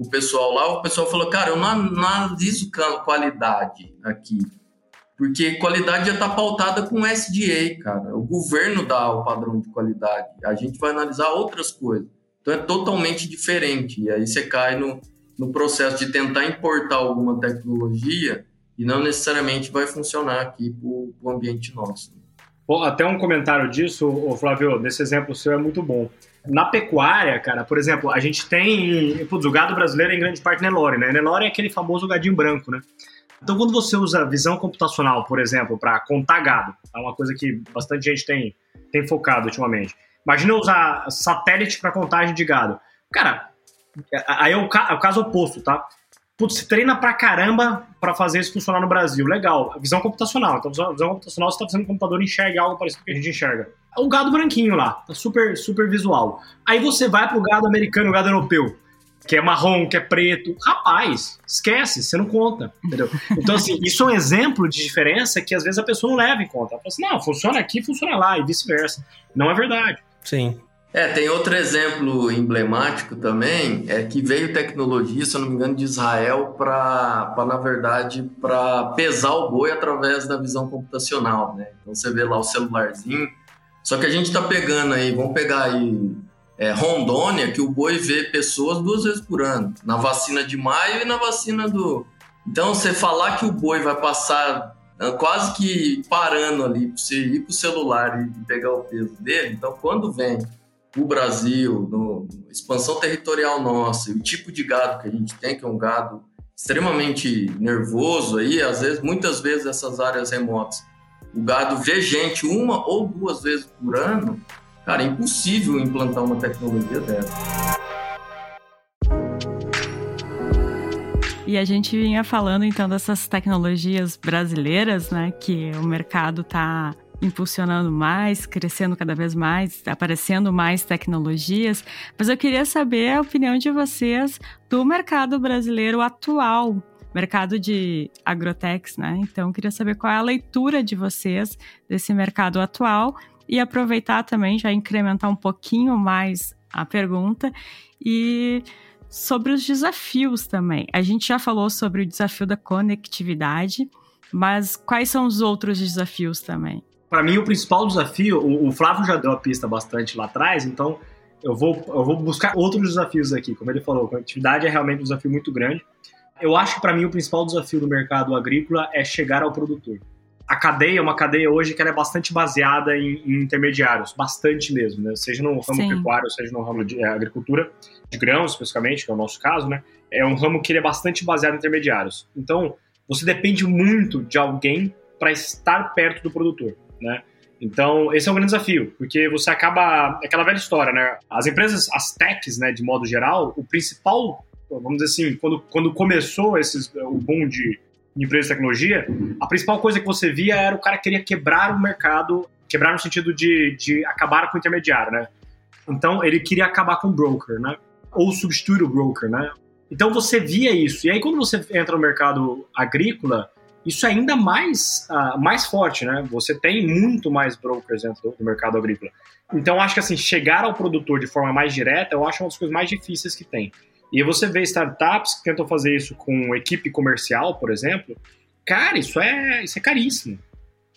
o pessoal lá, o pessoal falou, cara, eu não, analiso qualidade aqui. Porque qualidade já está pautada com SDA, cara. O governo dá o padrão de qualidade. A gente vai analisar outras coisas. Então é totalmente diferente. E aí você cai no, no processo de tentar importar alguma tecnologia e não necessariamente vai funcionar aqui para o ambiente nosso. Bom, até um comentário disso, Flávio, nesse exemplo seu é muito bom. Na pecuária, cara, por exemplo, a gente tem. Putz, o gado brasileiro é em grande parte Nelore, né? Nelore é aquele famoso gadinho branco, né? Então, quando você usa visão computacional, por exemplo, para contar gado, é uma coisa que bastante gente tem, tem focado ultimamente. Imagina usar satélite para contagem de gado. Cara, aí é o, é o caso oposto, tá? Putz, você treina pra caramba para fazer isso funcionar no Brasil. Legal. Visão computacional. Então, visão computacional, você tá fazendo o computador enxerga algo parecido com o que a gente enxerga. O gado branquinho lá. Tá super, super visual. Aí você vai pro gado americano, o gado europeu, que é marrom, que é preto. Rapaz, esquece, você não conta. Entendeu? Então, assim, isso é um exemplo de diferença que às vezes a pessoa não leva em conta. Ela fala assim, não, funciona aqui, funciona lá, e vice-versa. Não é verdade. Sim. É, tem outro exemplo emblemático também, é que veio tecnologia, se eu não me engano, de Israel para, na verdade, para pesar o boi através da visão computacional, né? Então você vê lá o celularzinho. Só que a gente está pegando aí, vamos pegar aí é, Rondônia, que o boi vê pessoas duas vezes por ano, na vacina de maio e na vacina do. Então você falar que o boi vai passar ah, quase que parando ali para você ir com o celular e pegar o peso dele, então quando vem o Brasil, no, expansão territorial nossa, o tipo de gado que a gente tem, que é um gado extremamente nervoso aí, às vezes, muitas vezes essas áreas remotas, o gado vê gente uma ou duas vezes por ano, cara, é impossível implantar uma tecnologia dessa. E a gente vinha falando então dessas tecnologias brasileiras, né, que o mercado está impulsionando mais, crescendo cada vez mais, aparecendo mais tecnologias. Mas eu queria saber a opinião de vocês do mercado brasileiro atual, mercado de agrotex, né? Então, queria saber qual é a leitura de vocês desse mercado atual e aproveitar também, já incrementar um pouquinho mais a pergunta e sobre os desafios também. A gente já falou sobre o desafio da conectividade, mas quais são os outros desafios também? para mim, o principal desafio, o, o, Flávio já deu a pista bastante lá atrás, então eu vou, eu vou buscar outros desafios aqui. Como ele falou, conectividade é realmente um desafio muito grande. Eu acho que para mim o principal desafio do mercado agrícola é chegar ao produtor. A cadeia é uma cadeia hoje que é bastante baseada em, em, intermediários, bastante mesmo, né? Seja no ramo Sim. pecuário, seja no ramo de é, agricultura, de grãos especificamente, que é o nosso caso, né? É um ramo que ele é bastante baseado em intermediários. Então, você depende muito de alguém para estar perto do produtor né? Então, esse é um grande desafio, porque você acaba. É aquela velha história, né? As empresas, as techs, né, de modo geral, o principal, vamos dizer assim, quando, quando começou esses, o boom de, de empresas de tecnologia, a principal coisa que você via era o cara queria quebrar o mercado, quebrar no sentido de, de acabar com o intermediário, né? Então, ele queria acabar com o broker, né? Ou substituir o broker, né? Então, você via isso. E aí, quando você entra no mercado agrícola, isso é ainda mais, uh, mais forte, né? Você tem muito mais brokers dentro do mercado agrícola. Então, acho que assim, chegar ao produtor de forma mais direta, eu acho uma das coisas mais difíceis que tem. E você vê startups que tentam fazer isso com equipe comercial, por exemplo, cara, isso é, isso é caríssimo.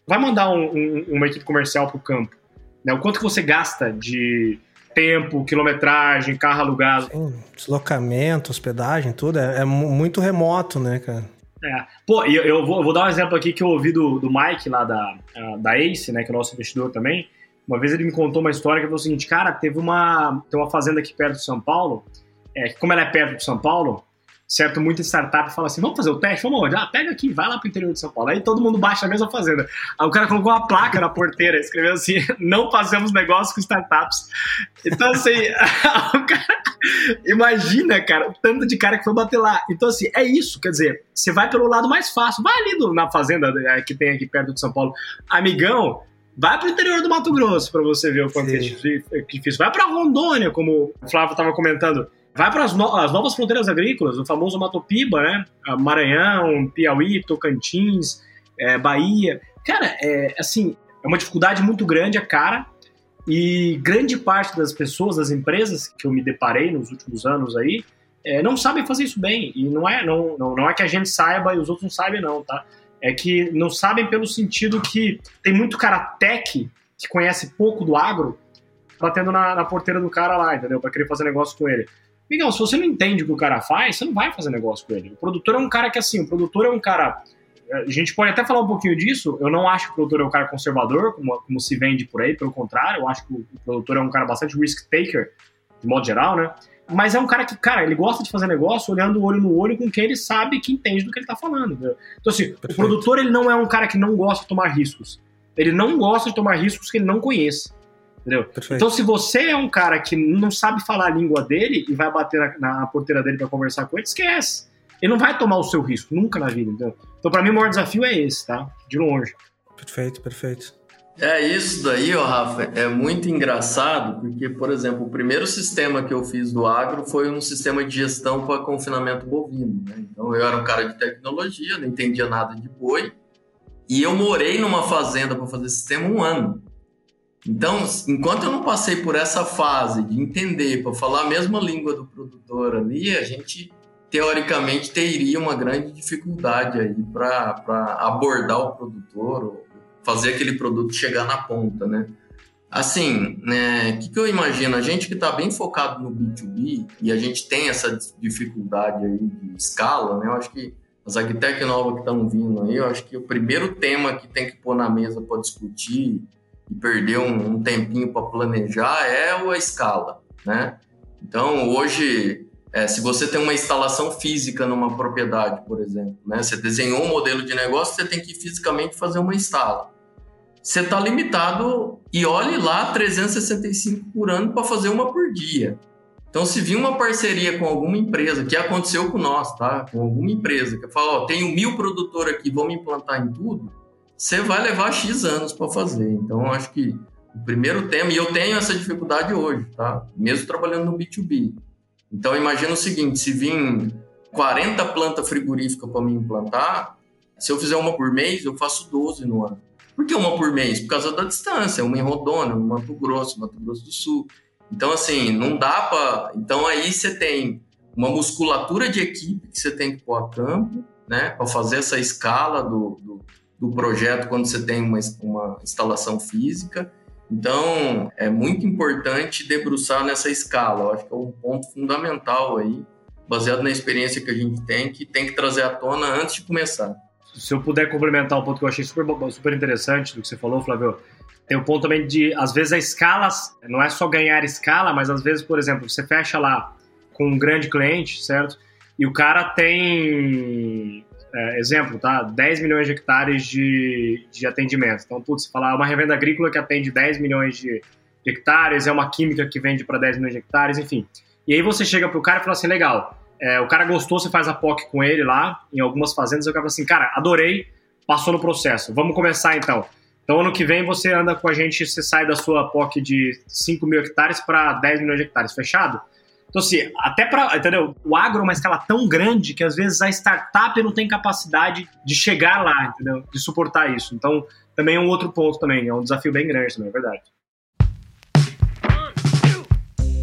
Vai mandar um, um, uma equipe comercial para o campo. Né? O quanto que você gasta de tempo, quilometragem, carro alugado. Sim, deslocamento, hospedagem, tudo. É, é muito remoto, né, cara? É. Pô, eu, eu, vou, eu, vou, dar um exemplo aqui que eu ouvi do, do Mike lá da, da Ace, né, que é o nosso investidor também. Uma vez ele me contou uma história que foi o seguinte, cara, teve uma, tem uma fazenda aqui perto de São Paulo, é, como ela é perto de São Paulo, certo? Muita startup fala assim: vamos fazer o teste? Vamos onde? Ah, pega aqui, vai lá pro interior de São Paulo. Aí todo mundo baixa a mesma fazenda. Aí o cara colocou uma placa na porteira, escreveu assim: não fazemos negócio com startups. Então, assim, cara, imagina, cara, o tanto de cara que foi bater lá. Então, assim, é isso, quer dizer, você vai pelo lado mais fácil, vai ali do, na fazenda é, que tem aqui perto de São Paulo. Amigão, Vai para o interior do Mato Grosso para você ver o quanto é difícil. Vai para Rondônia, como o Flávio estava comentando. Vai para as, no as novas fronteiras agrícolas, o famoso Matopiba, né? Maranhão, Piauí, Tocantins, é, Bahia. Cara, é assim, é uma dificuldade muito grande, a cara. E grande parte das pessoas, das empresas que eu me deparei nos últimos anos aí, é, não sabem fazer isso bem. E não é, não, não, não é que a gente saiba e os outros não sabem, não, tá? É que não sabem pelo sentido que tem muito cara tech que conhece pouco do agro batendo na, na porteira do cara lá, entendeu? Para querer fazer negócio com ele. Miguel, se você não entende o que o cara faz, você não vai fazer negócio com ele. O produtor é um cara que, assim, o produtor é um cara. A gente pode até falar um pouquinho disso. Eu não acho que o produtor é um cara conservador, como, como se vende por aí, pelo contrário, eu acho que o produtor é um cara bastante risk taker, de modo geral, né? Mas é um cara que, cara, ele gosta de fazer negócio olhando o olho no olho com quem ele sabe que entende do que ele tá falando. Entendeu? Então, assim, Perfeito. o produtor ele não é um cara que não gosta de tomar riscos. Ele não gosta de tomar riscos que ele não conhece. Entendeu? Então, se você é um cara que não sabe falar a língua dele e vai bater na, na porteira dele para conversar com ele, esquece. Ele não vai tomar o seu risco, nunca na vida. Entendeu? Então, para mim, o maior desafio é esse, tá? De longe. Perfeito, perfeito. É isso daí, ó, Rafa, é muito engraçado, porque, por exemplo, o primeiro sistema que eu fiz do agro foi um sistema de gestão para confinamento bovino. Né? Então, eu era um cara de tecnologia, não entendia nada de boi, e eu morei numa fazenda para fazer sistema um ano. Então, enquanto eu não passei por essa fase de entender, para falar a mesma língua do produtor ali, a gente teoricamente teria uma grande dificuldade aí para abordar o produtor, ou fazer aquele produto chegar na ponta, né? Assim, né, o que, que eu imagino? A gente que está bem focado no B2B e a gente tem essa dificuldade aí de escala, né? Eu acho que as agtech novas que estão vindo aí, eu acho que o primeiro tema que tem que pôr na mesa para discutir e perder um, um tempinho para planejar é a escala, né? Então, hoje, é, se você tem uma instalação física numa propriedade, por exemplo, né? Você desenhou um modelo de negócio, você tem que fisicamente fazer uma instala. Você está limitado e olhe lá 365 por ano para fazer uma por dia. Então, se vir uma parceria com alguma empresa, que aconteceu com nós, tá? Com alguma empresa, que fala, ó, tenho mil produtores aqui, vamos implantar em tudo, você vai levar X anos para fazer. Então, acho que o primeiro tema, e eu tenho essa dificuldade hoje, tá? Mesmo trabalhando no B2B. Então, imagina o seguinte, se vir 40 plantas frigoríficas para me implantar, se eu fizer uma por mês, eu faço 12 no ano. Por que uma por mês? Por causa da distância, uma em Rondônia, no Mato Grosso, Mato Grosso do Sul. Então, assim, não dá para. Então, aí você tem uma musculatura de equipe que você tem que pôr a campo, né, para fazer essa escala do, do, do, projeto quando você tem uma, uma instalação física. Então, é muito importante debruçar nessa escala. Eu acho que é um ponto fundamental aí, baseado na experiência que a gente tem, que tem que trazer à tona antes de começar. Se eu puder complementar um ponto que eu achei super, super interessante do que você falou, Flávio, tem o ponto também de, às vezes, a escala não é só ganhar escala, mas às vezes, por exemplo, você fecha lá com um grande cliente, certo? E o cara tem, é, exemplo, tá? 10 milhões de hectares de, de atendimento. Então, putz, falar ah, uma revenda agrícola que atende 10 milhões de, de hectares, é uma química que vende para 10 milhões de hectares, enfim. E aí você chega pro cara e fala assim, legal, é, o cara gostou, você faz a POC com ele lá, em algumas fazendas, e o cara fala assim, cara, adorei, passou no processo, vamos começar então. Então, ano que vem, você anda com a gente, você sai da sua POC de 5 mil hectares para 10 milhões de hectares, fechado? Então, assim, até para, entendeu? O agro é uma escala tão grande que às vezes a startup não tem capacidade de chegar lá, entendeu? De suportar isso. Então, também é um outro ponto também, é um desafio bem grande também, é verdade.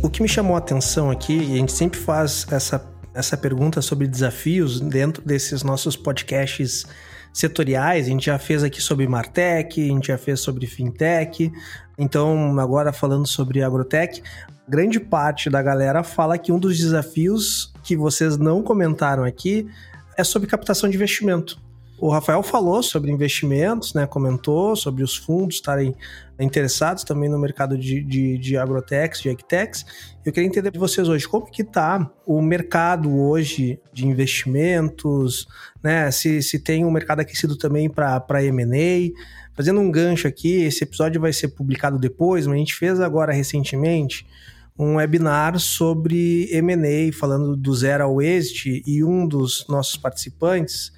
O que me chamou a atenção aqui, e a gente sempre faz essa, essa pergunta sobre desafios dentro desses nossos podcasts setoriais. A gente já fez aqui sobre Martech, a gente já fez sobre Fintech. Então, agora falando sobre Agrotech, grande parte da galera fala que um dos desafios que vocês não comentaram aqui é sobre captação de investimento. O Rafael falou sobre investimentos, né? Comentou sobre os fundos estarem interessados também no mercado de, de, de agrotechs, de agtechs. Eu queria entender de vocês hoje como que está o mercado hoje de investimentos, né? Se, se tem um mercado aquecido também para M&A. Fazendo um gancho aqui, esse episódio vai ser publicado depois, mas a gente fez agora recentemente um webinar sobre M&A, falando do zero ao exit, e um dos nossos participantes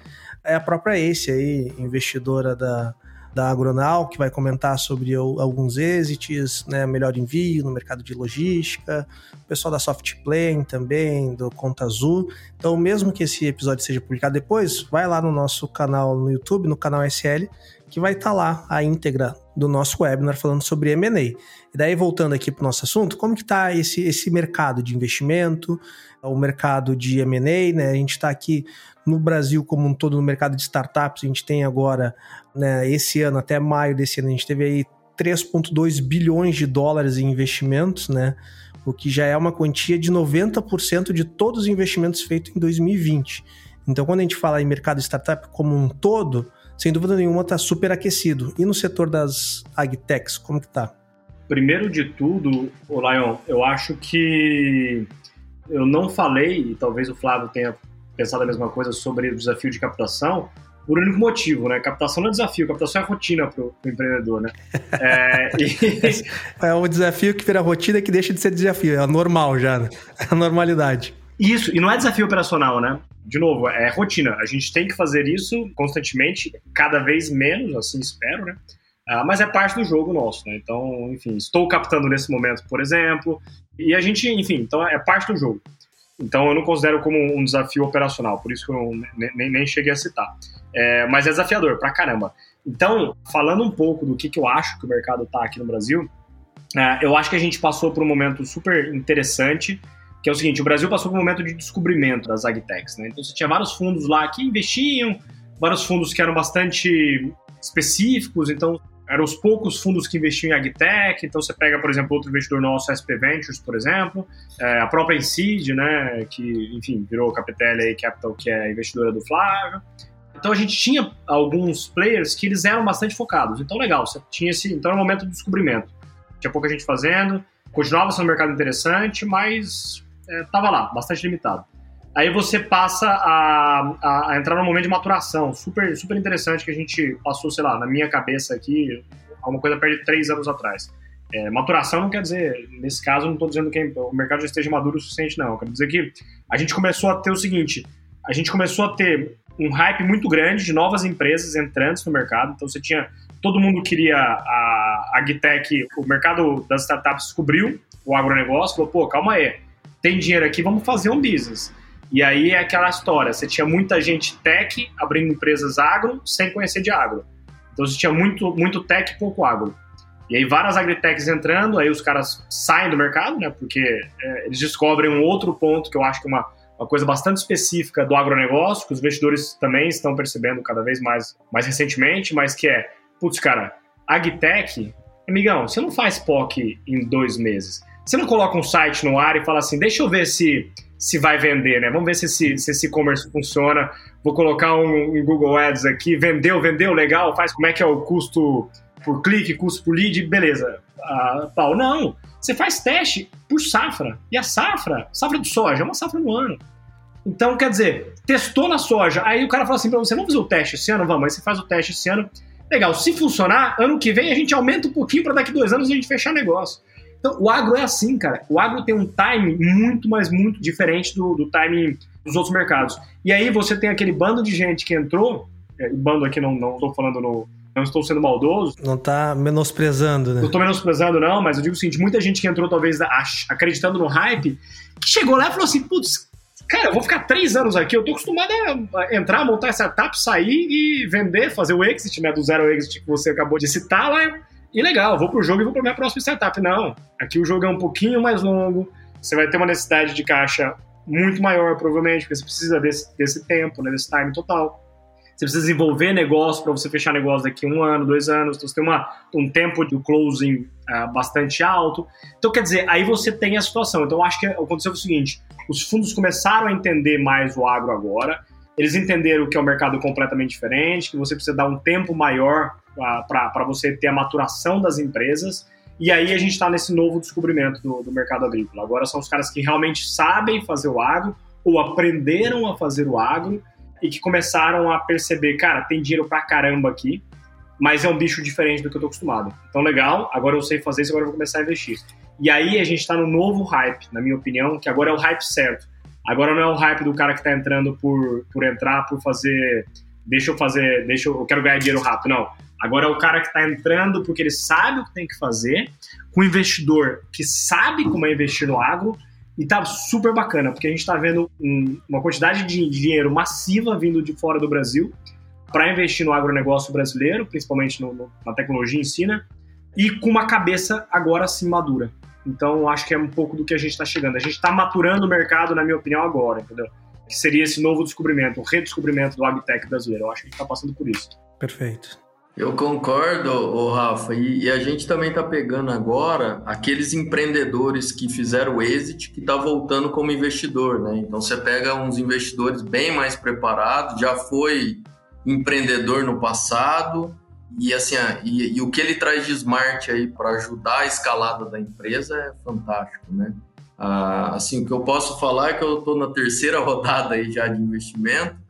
é a própria Ace aí, investidora da, da Agronal, que vai comentar sobre alguns exits, né, melhor envio no mercado de logística, o pessoal da Softplane também, do Conta Azul. Então, mesmo que esse episódio seja publicado depois, vai lá no nosso canal no YouTube, no canal SL, que vai estar tá lá a íntegra do nosso webinar falando sobre M&A. E daí, voltando aqui para o nosso assunto, como que está esse, esse mercado de investimento, o mercado de M&A, né? A gente está aqui no Brasil como um todo, no mercado de startups, a gente tem agora, né, esse ano, até maio desse ano, a gente teve aí 3,2 bilhões de dólares em investimentos, né? O que já é uma quantia de 90% de todos os investimentos feitos em 2020. Então, quando a gente fala em mercado de startup como um todo, sem dúvida nenhuma, está super aquecido. E no setor das agtechs, como que tá? Primeiro de tudo, o Lion, eu acho que eu não falei, e talvez o Flávio tenha pensado a mesma coisa sobre o desafio de captação, por único motivo, né? Captação não é desafio, captação é rotina para o empreendedor, né? É, e... é o desafio que vira rotina que deixa de ser desafio, é normal já, né? é a normalidade. Isso, e não é desafio operacional, né? de novo, é rotina. A gente tem que fazer isso constantemente, cada vez menos, assim espero, né? Ah, mas é parte do jogo nosso, né? Então, enfim, estou captando nesse momento, por exemplo, e a gente, enfim, então é parte do jogo. Então eu não considero como um desafio operacional, por isso que eu nem, nem cheguei a citar. É, mas é desafiador pra caramba. Então, falando um pouco do que, que eu acho que o mercado está aqui no Brasil, uh, eu acho que a gente passou por um momento super interessante, que é o seguinte, o Brasil passou por um momento de descobrimento das agtechs, né? Então você tinha vários fundos lá que investiam, vários fundos que eram bastante específicos, então eram os poucos fundos que investiam em agtech, então você pega, por exemplo, outro investidor nosso, SP Ventures, por exemplo, é, a própria Incid, né, que, enfim, virou Capital Capital, que é investidora do Flávio. Então a gente tinha alguns players que eles eram bastante focados. Então legal, você tinha esse, então era um momento de descobrimento. Tinha pouca gente fazendo, continuava sendo um mercado interessante, mas estava é, lá, bastante limitado. Aí você passa a, a, a, entrar num momento de maturação, super, super interessante que a gente passou, sei lá, na minha cabeça aqui, alguma coisa perto de três anos atrás. É, maturação não quer dizer, nesse caso, não estou dizendo que o mercado já esteja maduro o suficiente, não. Quero dizer que a gente começou a ter o seguinte: a gente começou a ter um hype muito grande de novas empresas entrantes no mercado. Então você tinha. Todo mundo queria a agtech, o mercado das startups descobriu o agronegócio, falou, pô, calma aí, tem dinheiro aqui, vamos fazer um business. E aí é aquela história, você tinha muita gente tech abrindo empresas agro sem conhecer de agro. Então você tinha muito, muito tech e pouco agro. E aí várias agritechs entrando, aí os caras saem do mercado, né? Porque é, eles descobrem um outro ponto que eu acho que é uma, uma coisa bastante específica do agronegócio, que os investidores também estão percebendo cada vez mais, mais recentemente, mas que é, putz, cara, agtech, amigão, você não faz POC em dois meses. Você não coloca um site no ar e fala assim, deixa eu ver se se vai vender, né? Vamos ver se esse, se esse e-commerce funciona. Vou colocar um, um, Google Ads aqui, vendeu, vendeu, legal, faz como é que é o custo por clique, custo por lead, beleza. Ah, pau, não. Você faz teste por safra. E a safra, safra de soja, é uma safra no ano. Então, quer dizer, testou na soja, aí o cara fala assim pra você, vamos fazer o teste esse ano? Vamos, aí você faz o teste esse ano. Legal, se funcionar, ano que vem a gente aumenta um pouquinho para daqui dois anos a gente fechar negócio. Então, o agro é assim, cara. O agro tem um time muito, mas muito diferente do, do time dos outros mercados. E aí você tem aquele bando de gente que entrou, é, bando aqui não, não estou falando no, não estou sendo maldoso. Não está menosprezando, né? Não estou menosprezando, não, mas eu digo o seguinte: muita gente que entrou, talvez, acreditando no hype, que chegou lá e falou assim: putz, cara, eu vou ficar três anos aqui, eu estou acostumado a entrar, montar startup, sair e vender, fazer o exit, né? Do zero exit que você acabou de citar lá e legal, vou pro jogo e vou pra minha próxima startup. Não, aqui o jogo é um pouquinho mais longo, você vai ter uma necessidade de caixa muito maior, provavelmente, porque você precisa desse, desse tempo, né, desse time total. Você precisa desenvolver negócio para você fechar negócio daqui um ano, dois anos. Então você tem uma, um tempo de closing uh, bastante alto. Então, quer dizer, aí você tem a situação. Então, acho que aconteceu o seguinte: os fundos começaram a entender mais o agro agora. Eles entenderam que é um mercado completamente diferente, que você precisa dar um tempo maior para você ter a maturação das empresas. E aí a gente está nesse novo descobrimento do, do, mercado agrícola. Agora são os caras que realmente sabem fazer o agro ou aprenderam a fazer o agro e que começaram a perceber, cara, tem dinheiro pra caramba aqui, mas é um bicho diferente do que eu tô acostumado. Então, legal, agora eu sei fazer isso, agora eu vou começar a investir. E aí a gente está no novo hype, na minha opinião, que agora é o hype certo. Agora não é o hype do cara que está entrando por, por entrar, por fazer, deixa eu fazer, deixa eu, eu quero ganhar dinheiro rápido. Não. Agora é o cara que está entrando porque ele sabe o que tem que fazer, com um investidor que sabe como é investir no agro, e tá super bacana, porque a gente está vendo um, uma quantidade de dinheiro massiva vindo de fora do Brasil para investir no agronegócio brasileiro, principalmente no, no, na tecnologia em si, né? E com uma cabeça agora sim madura. Então, acho que é um pouco do que a gente está chegando. A gente está maturando o mercado, na minha opinião, agora, entendeu? Que seria esse novo descobrimento, o redescobrimento do agtech brasileiro. Eu acho que a gente está passando por isso. Perfeito. Eu concordo, ô Rafa, e, e a gente também está pegando agora aqueles empreendedores que fizeram o exit que está voltando como investidor, né? Então você pega uns investidores bem mais preparados, já foi empreendedor no passado, e assim, e, e o que ele traz de smart aí para ajudar a escalada da empresa é fantástico, né? Ah, assim, o que eu posso falar é que eu estou na terceira rodada aí já de investimento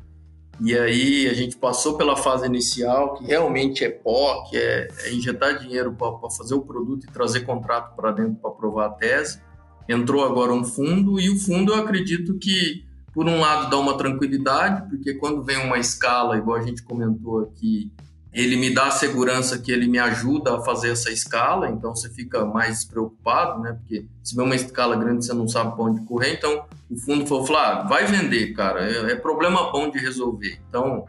e aí a gente passou pela fase inicial, que realmente é POC, é, é injetar dinheiro para fazer o produto e trazer contrato para dentro para aprovar a tese. Entrou agora um fundo, e o fundo eu acredito que, por um lado, dá uma tranquilidade, porque quando vem uma escala, igual a gente comentou aqui, ele me dá a segurança que ele me ajuda a fazer essa escala, então você fica mais preocupado, né? Porque se vê uma escala grande, você não sabe para onde correr. Então, o fundo falou, ah, vai vender, cara, é, é, problema bom de resolver. Então,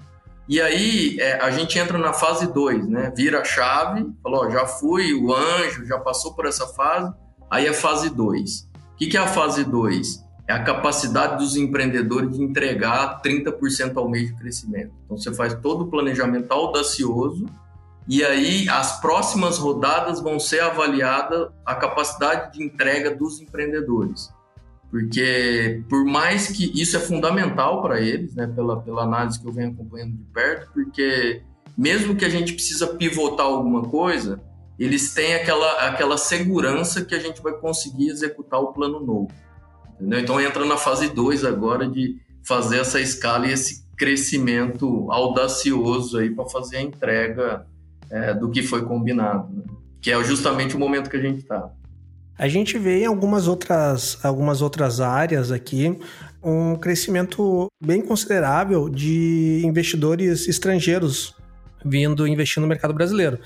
E aí é, a gente entra na fase 2, né? Vira a chave, falou, já fui o anjo, já passou por essa fase, aí é fase 2. O que, que é a fase 2? É a capacidade dos empreendedores de entregar 30% ao mês de crescimento. Então você faz todo o planejamento audacioso e aí as próximas rodadas vão ser avaliada a capacidade de entrega dos empreendedores porque por mais que isso é fundamental para eles, né, pela, pela análise que eu venho acompanhando de perto, porque mesmo que a gente precisa pivotar alguma coisa, eles têm aquela, aquela segurança que a gente vai conseguir executar o plano novo. Entendeu? Então entra na fase 2 agora de fazer essa escala e esse crescimento audacioso aí para fazer a entrega é, do que foi combinado, né? que é justamente o momento que a gente está. A gente vê em algumas outras, algumas outras áreas aqui um crescimento bem considerável de investidores estrangeiros vindo investir no mercado brasileiro.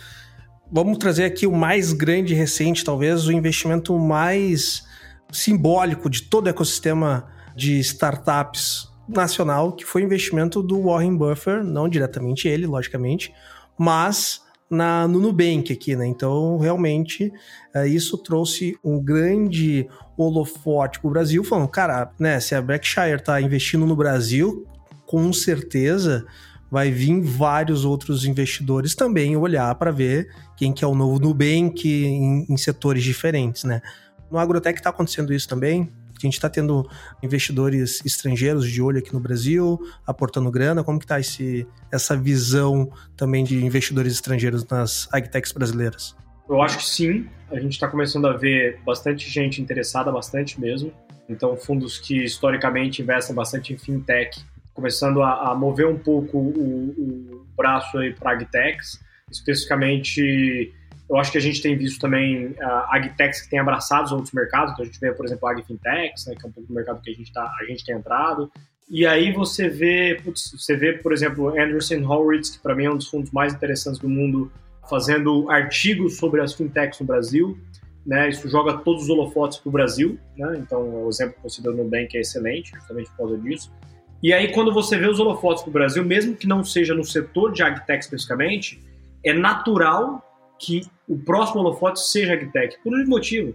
Vamos trazer aqui o mais grande recente, talvez o investimento mais simbólico de todo o ecossistema de startups nacional, que foi o investimento do Warren Buffett, não diretamente ele, logicamente, mas na, no Nubank aqui, né? Então, realmente, é, isso trouxe um grande holofote para o Brasil, falando, cara, né, se a Berkshire está investindo no Brasil, com certeza vai vir vários outros investidores também olhar para ver quem que é o novo Nubank em, em setores diferentes, né? No Agrotech está acontecendo isso também. A gente está tendo investidores estrangeiros de olho aqui no Brasil, aportando grana. Como que está essa visão também de investidores estrangeiros nas agtechs brasileiras? Eu acho que sim. A gente está começando a ver bastante gente interessada, bastante mesmo. Então, fundos que historicamente investem bastante em fintech, começando a, a mover um pouco o, o braço aí para agtechs, especificamente eu acho que a gente tem visto também uh, agtechs que têm abraçado os outros mercados, então a gente vê, por exemplo, agfintechs, né, que é um pouco do mercado que a gente, tá, a gente tem entrado. E aí você vê, putz, você vê, por exemplo, Anderson Horowitz, que para mim é um dos fundos mais interessantes do mundo, fazendo artigos sobre as fintechs no Brasil. Né, isso joga todos os holofotes para o Brasil, né, então o exemplo que você deu no Nubank é excelente, justamente por causa disso. E aí, quando você vê os holofotes para o Brasil, mesmo que não seja no setor de agtech especificamente, é natural que o próximo holofote seja agtech, por um motivo.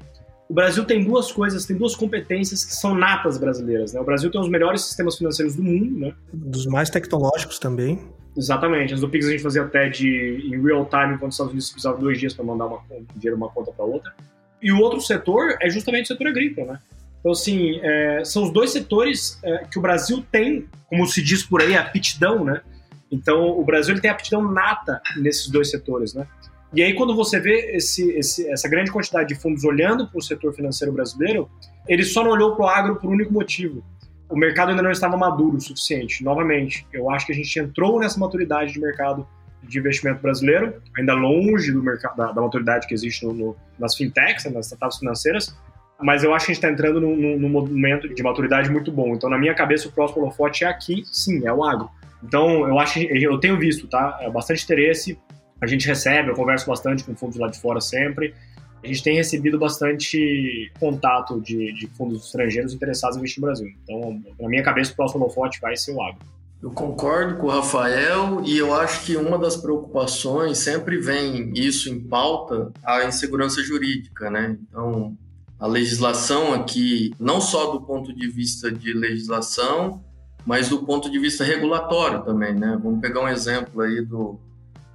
O Brasil tem duas coisas, tem duas competências que são natas brasileiras. Né? O Brasil tem os melhores sistemas financeiros do mundo, né? Dos mais tecnológicos também. Exatamente. As do Pix a gente fazia até de em real time, enquanto os Estados Unidos precisavam dois dias para mandar uma, um dinheiro de uma conta para outra. E o outro setor é justamente o setor agrícola, né? Então, assim, é, são os dois setores é, que o Brasil tem, como se diz por aí, a aptidão, né? Então, o Brasil ele tem aptidão nata nesses dois setores, né? E aí, quando você vê esse, esse, essa grande quantidade de fundos olhando para o setor financeiro brasileiro, ele só não olhou para o agro por um único motivo. O mercado ainda não estava maduro o suficiente. Novamente, eu acho que a gente entrou nessa maturidade de mercado de investimento brasileiro, ainda longe do mercado, da, da maturidade que existe no, no, nas fintechs, né, nas startups financeiras, mas eu acho que a gente está entrando num, num, momento de maturidade muito bom. Então, na minha cabeça, o próximo holofote é aqui, sim, é o agro. Então, eu acho eu tenho visto, tá? É bastante interesse a gente recebe, eu converso bastante com fundos lá de fora sempre. A gente tem recebido bastante contato de, de fundos estrangeiros interessados em investir no Brasil. Então, na minha cabeça, o próximo holofote vai ser o agro. Eu concordo com o Rafael e eu acho que uma das preocupações sempre vem isso em pauta, a insegurança jurídica, né? Então, a legislação aqui, não só do ponto de vista de legislação, mas do ponto de vista regulatório também, né? Vamos pegar um exemplo aí do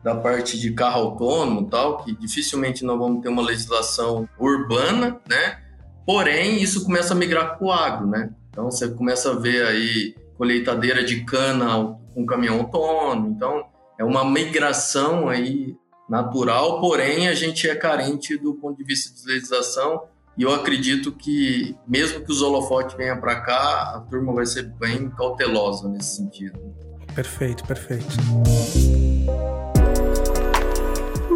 da parte de carro autônomo tal, que dificilmente nós vamos ter uma legislação urbana, né? Porém, isso começa a migrar para o agro, né? Então, você começa a ver aí colheitadeira de cana com caminhão autônomo. Então, é uma migração aí natural, porém, a gente é carente do ponto de vista de legislação e eu acredito que, mesmo que os holofotes venham para cá, a turma vai ser bem cautelosa nesse sentido. Perfeito, perfeito.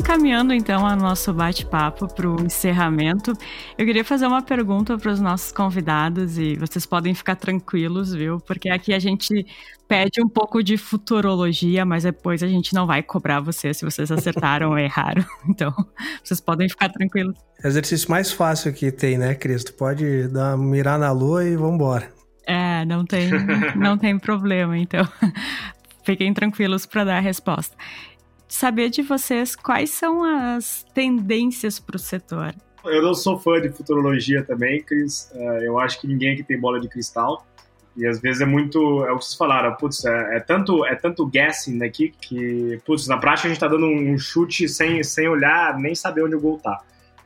Encaminhando então o nosso bate-papo para o encerramento, eu queria fazer uma pergunta para os nossos convidados e vocês podem ficar tranquilos, viu? Porque aqui a gente pede um pouco de futurologia, mas depois a gente não vai cobrar vocês se vocês acertaram ou erraram. Então, vocês podem ficar tranquilos. É o exercício mais fácil que tem, né, Cris? Tu pode dar, mirar na lua e vambora. É, não tem, não tem problema, então. fiquem tranquilos para dar a resposta. Saber de vocês quais são as tendências para o setor. Eu não sou fã de futurologia também, Cris. É, eu acho que ninguém aqui tem bola de cristal. E às vezes é muito. É o que vocês falaram, putz, é, é tanto, é tanto guessing aqui que, putz, na prática a gente tá dando um chute sem, sem olhar, nem saber onde o gol tá.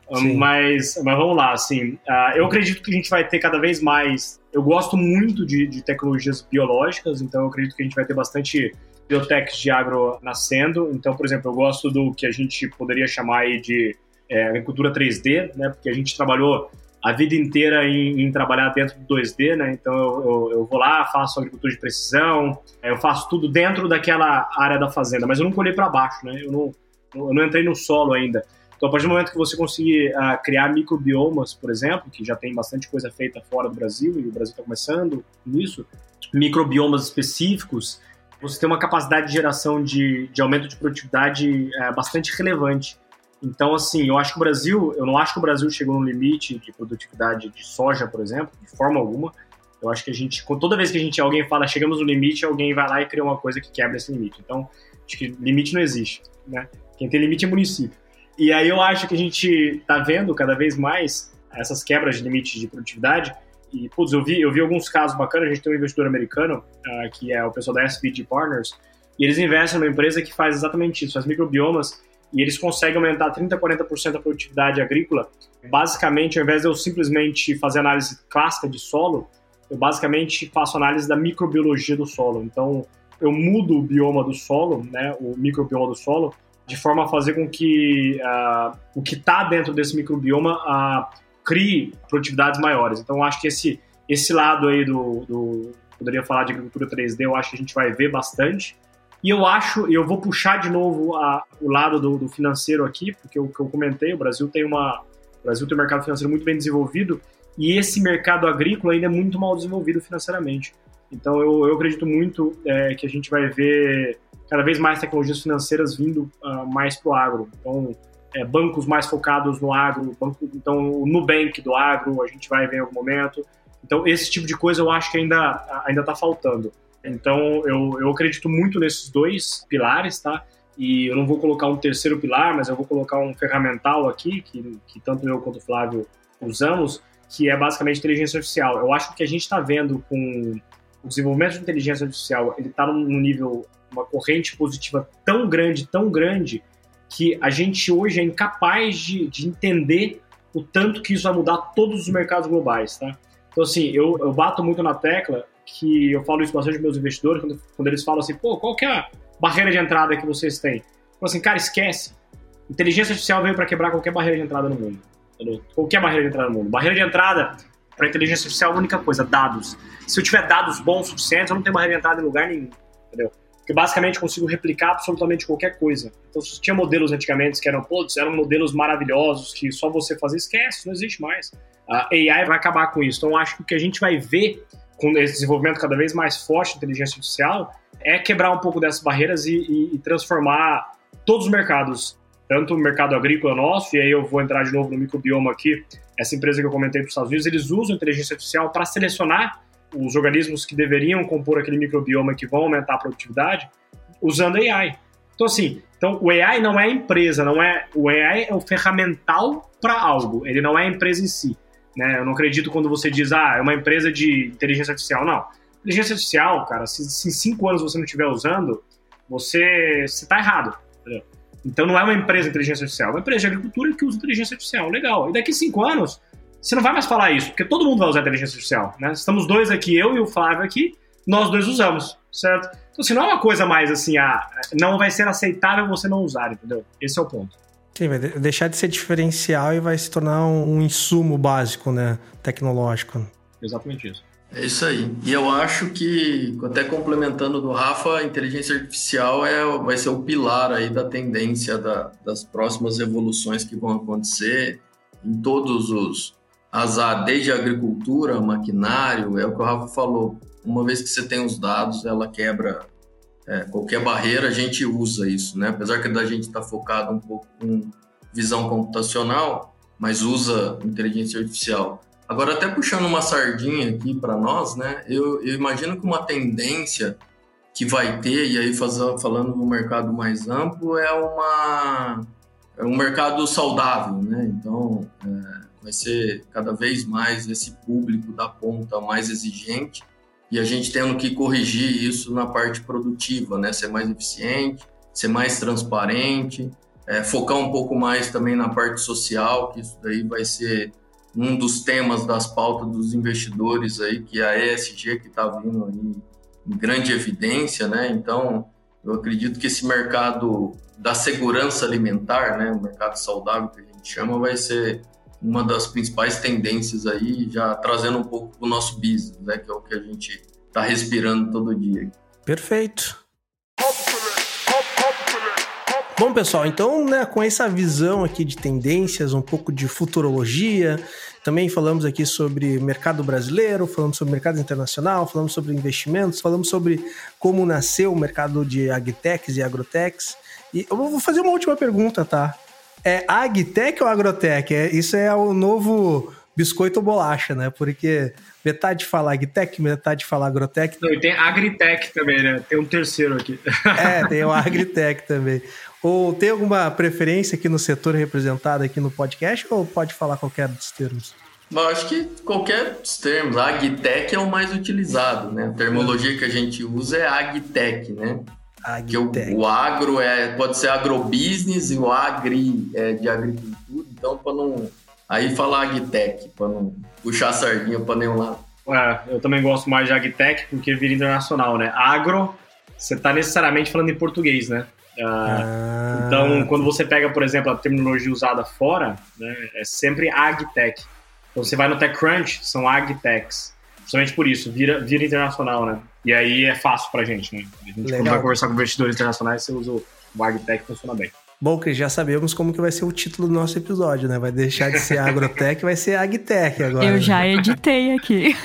Mas, mas vamos lá, assim, uh, eu acredito que a gente vai ter cada vez mais. Eu gosto muito de, de tecnologias biológicas, então eu acredito que a gente vai ter bastante biotechs de agro nascendo. Então, por exemplo, eu gosto do que a gente poderia chamar de é, agricultura 3D, né? Porque a gente trabalhou a vida inteira em, em trabalhar dentro do 2D, né? Então eu, eu, eu, vou lá, faço agricultura de precisão, eu faço tudo dentro daquela área da fazenda, mas eu não colhei para baixo, né? Eu não, eu não entrei no solo ainda. Então, a partir do momento que você conseguir uh, criar microbiomas, por exemplo, que já tem bastante coisa feita fora do Brasil, e o Brasil está começando nisso, microbiomas específicos, você tem uma capacidade de geração de, de aumento de produtividade uh, bastante relevante. Então, assim, eu acho que o Brasil, eu não acho que o Brasil chegou no limite de produtividade de soja, por exemplo, de forma alguma. Eu acho que a gente, toda vez que a gente alguém fala chegamos no limite, alguém vai lá e cria uma coisa que quebra esse limite. Então, acho que limite não existe, né? Quem tem limite é município. E aí eu acho que a gente está vendo cada vez mais essas quebras de limites de produtividade. E, putz, eu vi, eu vi alguns casos bacanas. A gente tem um investidor americano, uh, que é o pessoal da SPG Partners, e eles investem numa empresa que faz exatamente isso, faz microbiomas, e eles conseguem aumentar 30%, 40% da produtividade agrícola. Basicamente, ao invés de eu simplesmente fazer análise clássica de solo, eu basicamente faço análise da microbiologia do solo. Então, eu mudo o bioma do solo, né, o microbioma do solo, de forma a fazer com que uh, o que está dentro desse microbioma uh, crie produtividades maiores. Então, acho que esse, esse lado aí do, do, Poderia falar de agricultura 3D, eu acho que a gente vai ver bastante. E eu acho, eu vou puxar de novo a, o lado do, do, financeiro aqui, porque o que eu comentei, o Brasil tem uma. Brasil tem um mercado financeiro muito bem desenvolvido, e esse mercado agrícola ainda é muito mal desenvolvido financeiramente. Então eu, eu acredito muito é, que a gente vai ver cada vez mais tecnologias financeiras vindo uh, mais para o agro. Então, é, bancos mais focados no agro, banco, então o Nubank do agro, a gente vai ver em algum momento. Então, esse tipo de coisa eu acho que ainda ainda está faltando. Então, eu, eu acredito muito nesses dois pilares, tá? E eu não vou colocar um terceiro pilar, mas eu vou colocar um ferramental aqui, que, que tanto eu quanto o Flávio usamos, que é basicamente inteligência artificial. Eu acho que a gente está vendo com o desenvolvimento de inteligência artificial, ele está num nível uma corrente positiva tão grande, tão grande, que a gente hoje é incapaz de, de entender o tanto que isso vai mudar todos os mercados globais, tá? Então, assim, eu, eu bato muito na tecla que eu falo isso bastante com meus investidores, quando, quando eles falam assim, pô, qual que é a barreira de entrada que vocês têm? Eu falo assim, cara, esquece. Inteligência artificial veio para quebrar qualquer barreira de entrada no mundo. Entendeu? Qualquer barreira de entrada no mundo. Barreira de entrada para inteligência artificial é a única coisa, dados. Se eu tiver dados bons suficientes, eu não tenho barreira de entrada em lugar nenhum. Entendeu? Que basicamente consigo replicar absolutamente qualquer coisa. Então, tinha modelos antigamente que eram, putz, eram modelos maravilhosos, que só você fazia, esquece, não existe mais. A AI vai acabar com isso. Então, acho que o que a gente vai ver com esse desenvolvimento cada vez mais forte de inteligência artificial é quebrar um pouco dessas barreiras e, e, e transformar todos os mercados, tanto o mercado agrícola nosso, e aí eu vou entrar de novo no microbioma aqui, essa empresa que eu comentei para os Estados Unidos, eles usam inteligência artificial para selecionar os organismos que deveriam compor aquele microbioma que vão aumentar a produtividade usando AI. Então, assim, então o AI não é empresa, não é. O AI é o ferramental para algo, ele não é a empresa em si. Né? Eu não acredito quando você diz, ah, é uma empresa de inteligência artificial. Não. Inteligência artificial, cara, se, se em cinco anos você não estiver usando, você está errado. Entendeu? Então não é uma empresa de inteligência artificial, é uma empresa de agricultura que usa inteligência artificial. Legal. E daqui cinco anos, você não vai mais falar isso, porque todo mundo vai usar inteligência artificial, né? Estamos dois aqui, eu e o Flávio aqui, nós dois usamos, certo? Então, se assim, não é uma coisa mais assim, ah, não vai ser aceitável você não usar, entendeu? Esse é o ponto. Sim, vai deixar de ser diferencial e vai se tornar um, um insumo básico, né? Tecnológico. Exatamente isso. É isso aí. E eu acho que, até complementando do Rafa, a inteligência artificial é, vai ser o pilar aí da tendência da, das próximas evoluções que vão acontecer em todos os, azar desde a agricultura, maquinário, é o que o Rafa falou. Uma vez que você tem os dados, ela quebra é, qualquer barreira, a gente usa isso, né? Apesar que da gente estar tá focado um pouco com visão computacional, mas usa inteligência artificial. Agora, até puxando uma sardinha aqui para nós, né? Eu, eu imagino que uma tendência que vai ter, e aí faz, falando no mercado mais amplo, é, uma, é um mercado saudável, né? Então, é, vai ser cada vez mais esse público da ponta mais exigente e a gente tendo que corrigir isso na parte produtiva, né? Ser mais eficiente, ser mais transparente, é, focar um pouco mais também na parte social, que isso daí vai ser um dos temas das pautas dos investidores aí, que é a ESG que está vindo aí em grande evidência, né? Então, eu acredito que esse mercado da segurança alimentar, né, o mercado saudável que a gente chama, vai ser uma das principais tendências aí, já trazendo um pouco o nosso business, né, que é o que a gente está respirando todo dia. Perfeito. Bom, pessoal, então, né, com essa visão aqui de tendências, um pouco de futurologia, também falamos aqui sobre mercado brasileiro, falamos sobre mercado internacional, falamos sobre investimentos, falamos sobre como nasceu o mercado de agtechs e agrotechs. E eu vou fazer uma última pergunta, tá? É agtech ou agrotech? É, isso é o novo biscoito ou bolacha, né? Porque metade fala agtech, metade fala agrotech. Não, e tem agritech também, né? Tem um terceiro aqui. É, tem o agritech também. Ou tem alguma preferência aqui no setor representado aqui no podcast ou pode falar qualquer dos termos? Eu acho que qualquer dos termos. A agtech é o mais utilizado, né? A terminologia que a gente usa é agtech, né? Que o, o, agro é, pode ser agrobusiness e o agri é de agricultura. Então, para não. Aí falar agtech, para não puxar a sardinha para nenhum lado. É, eu também gosto mais de agtech porque vira internacional, né? Agro, você está necessariamente falando em português, né? Ah, então, quando você pega, por exemplo, a terminologia usada fora, né, é sempre agtech. Então, você vai no TechCrunch, são agtechs. Justamente por isso, vira, vira internacional, né? E aí é fácil pra gente, né? A gente, Legal. quando vai conversar com investidores internacionais, você usa o agtech, funciona bem. Bom, Cris, já sabemos como que vai ser o título do nosso episódio, né? Vai deixar de ser agrotech, vai ser agtech agora. Eu já editei aqui.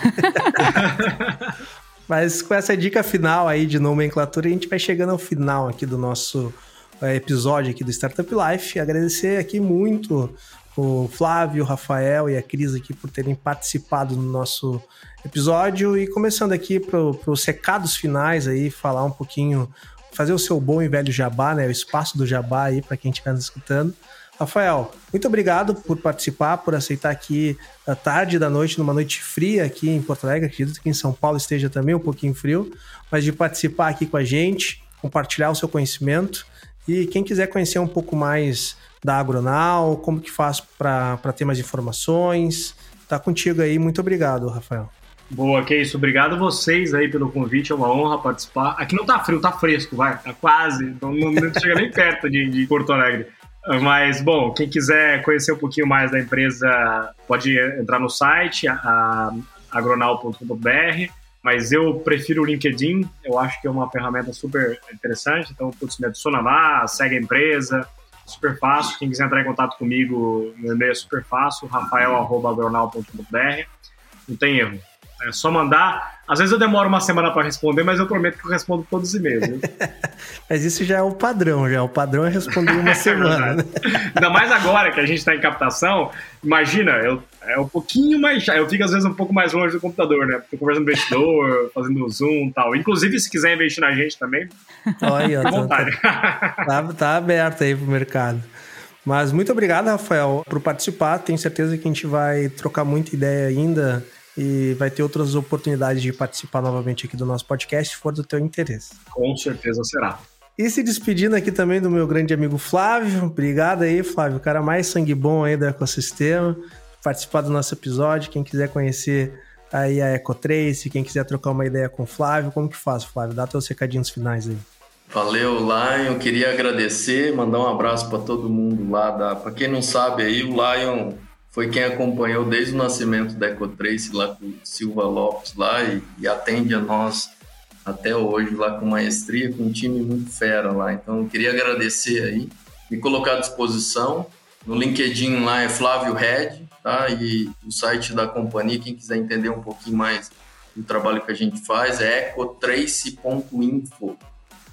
Mas com essa dica final aí de nomenclatura, a gente vai chegando ao final aqui do nosso é, episódio aqui do Startup Life. Agradecer aqui muito o Flávio, o Rafael e a Cris aqui por terem participado no nosso episódio e começando aqui para os recados finais aí, falar um pouquinho, fazer o seu bom e velho jabá, né? O espaço do jabá aí para quem estiver nos escutando. Rafael, muito obrigado por participar, por aceitar aqui a tarde da noite, numa noite fria aqui em Porto Alegre. Acredito que em São Paulo esteja também um pouquinho frio, mas de participar aqui com a gente, compartilhar o seu conhecimento. E quem quiser conhecer um pouco mais da Agronal, como que faz para ter mais informações, tá contigo aí. Muito obrigado, Rafael. Boa, que isso. Obrigado a vocês aí pelo convite, é uma honra participar. Aqui não tá frio, tá fresco, vai, tá quase, então não, não chega nem perto de, de Porto Alegre. Mas, bom, quem quiser conhecer um pouquinho mais da empresa, pode entrar no site, agronal.com.br. Mas eu prefiro o LinkedIn, eu acho que é uma ferramenta super interessante. Então, putz, me adiciona lá, segue a empresa, super fácil. Quem quiser entrar em contato comigo, meu e-mail é super fácil, rafael.agronal.com.br. Não tem erro. É só mandar. Às vezes eu demoro uma semana para responder, mas eu prometo que eu respondo todos os e-mails. mas isso já é o padrão, já. O padrão é responder uma semana. né? Ainda mais agora que a gente está em captação. Imagina, eu, é um pouquinho mais. Eu fico às vezes um pouco mais longe do computador, né? Tô conversando com o investidor, fazendo zoom e tal. Inclusive, se quiser investir na gente também, Olha, à vontade. Tá, tá, tá aberto aí pro mercado. Mas muito obrigado, Rafael, por participar. Tenho certeza que a gente vai trocar muita ideia ainda e vai ter outras oportunidades de participar novamente aqui do nosso podcast, se for do teu interesse. Com certeza será. E se despedindo aqui também do meu grande amigo Flávio. Obrigado aí, Flávio, o cara mais sangue bom aí do ecossistema, participar do nosso episódio. Quem quiser conhecer aí a Ecotrace, quem quiser trocar uma ideia com o Flávio, como que faz, Flávio? Dá teus recadinhos finais aí. Valeu, Lion. Queria agradecer, mandar um abraço para todo mundo lá. Da... Para quem não sabe aí, o Lion foi quem acompanhou desde o nascimento da Ecotrace lá com Silva Lopes lá e, e, atende a nós até hoje lá com maestria, com um time muito fera lá. Então eu queria agradecer aí, me colocar à disposição. No LinkedIn lá é Flávio Red, tá? E o site da companhia, quem quiser entender um pouquinho mais do trabalho que a gente faz é ecotrace.info.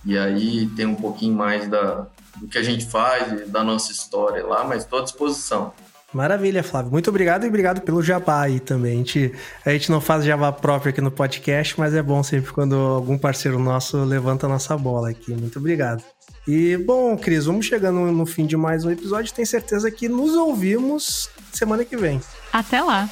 E aí tem um pouquinho mais da, do que a gente faz, da nossa história lá, mas estou à disposição. Maravilha, Flávio. Muito obrigado e obrigado pelo jabá aí também. A gente, a gente não faz jabá próprio aqui no podcast, mas é bom sempre quando algum parceiro nosso levanta a nossa bola aqui. Muito obrigado. E, bom, Cris, vamos chegando no fim de mais um episódio. Tenho certeza que nos ouvimos semana que vem. Até lá!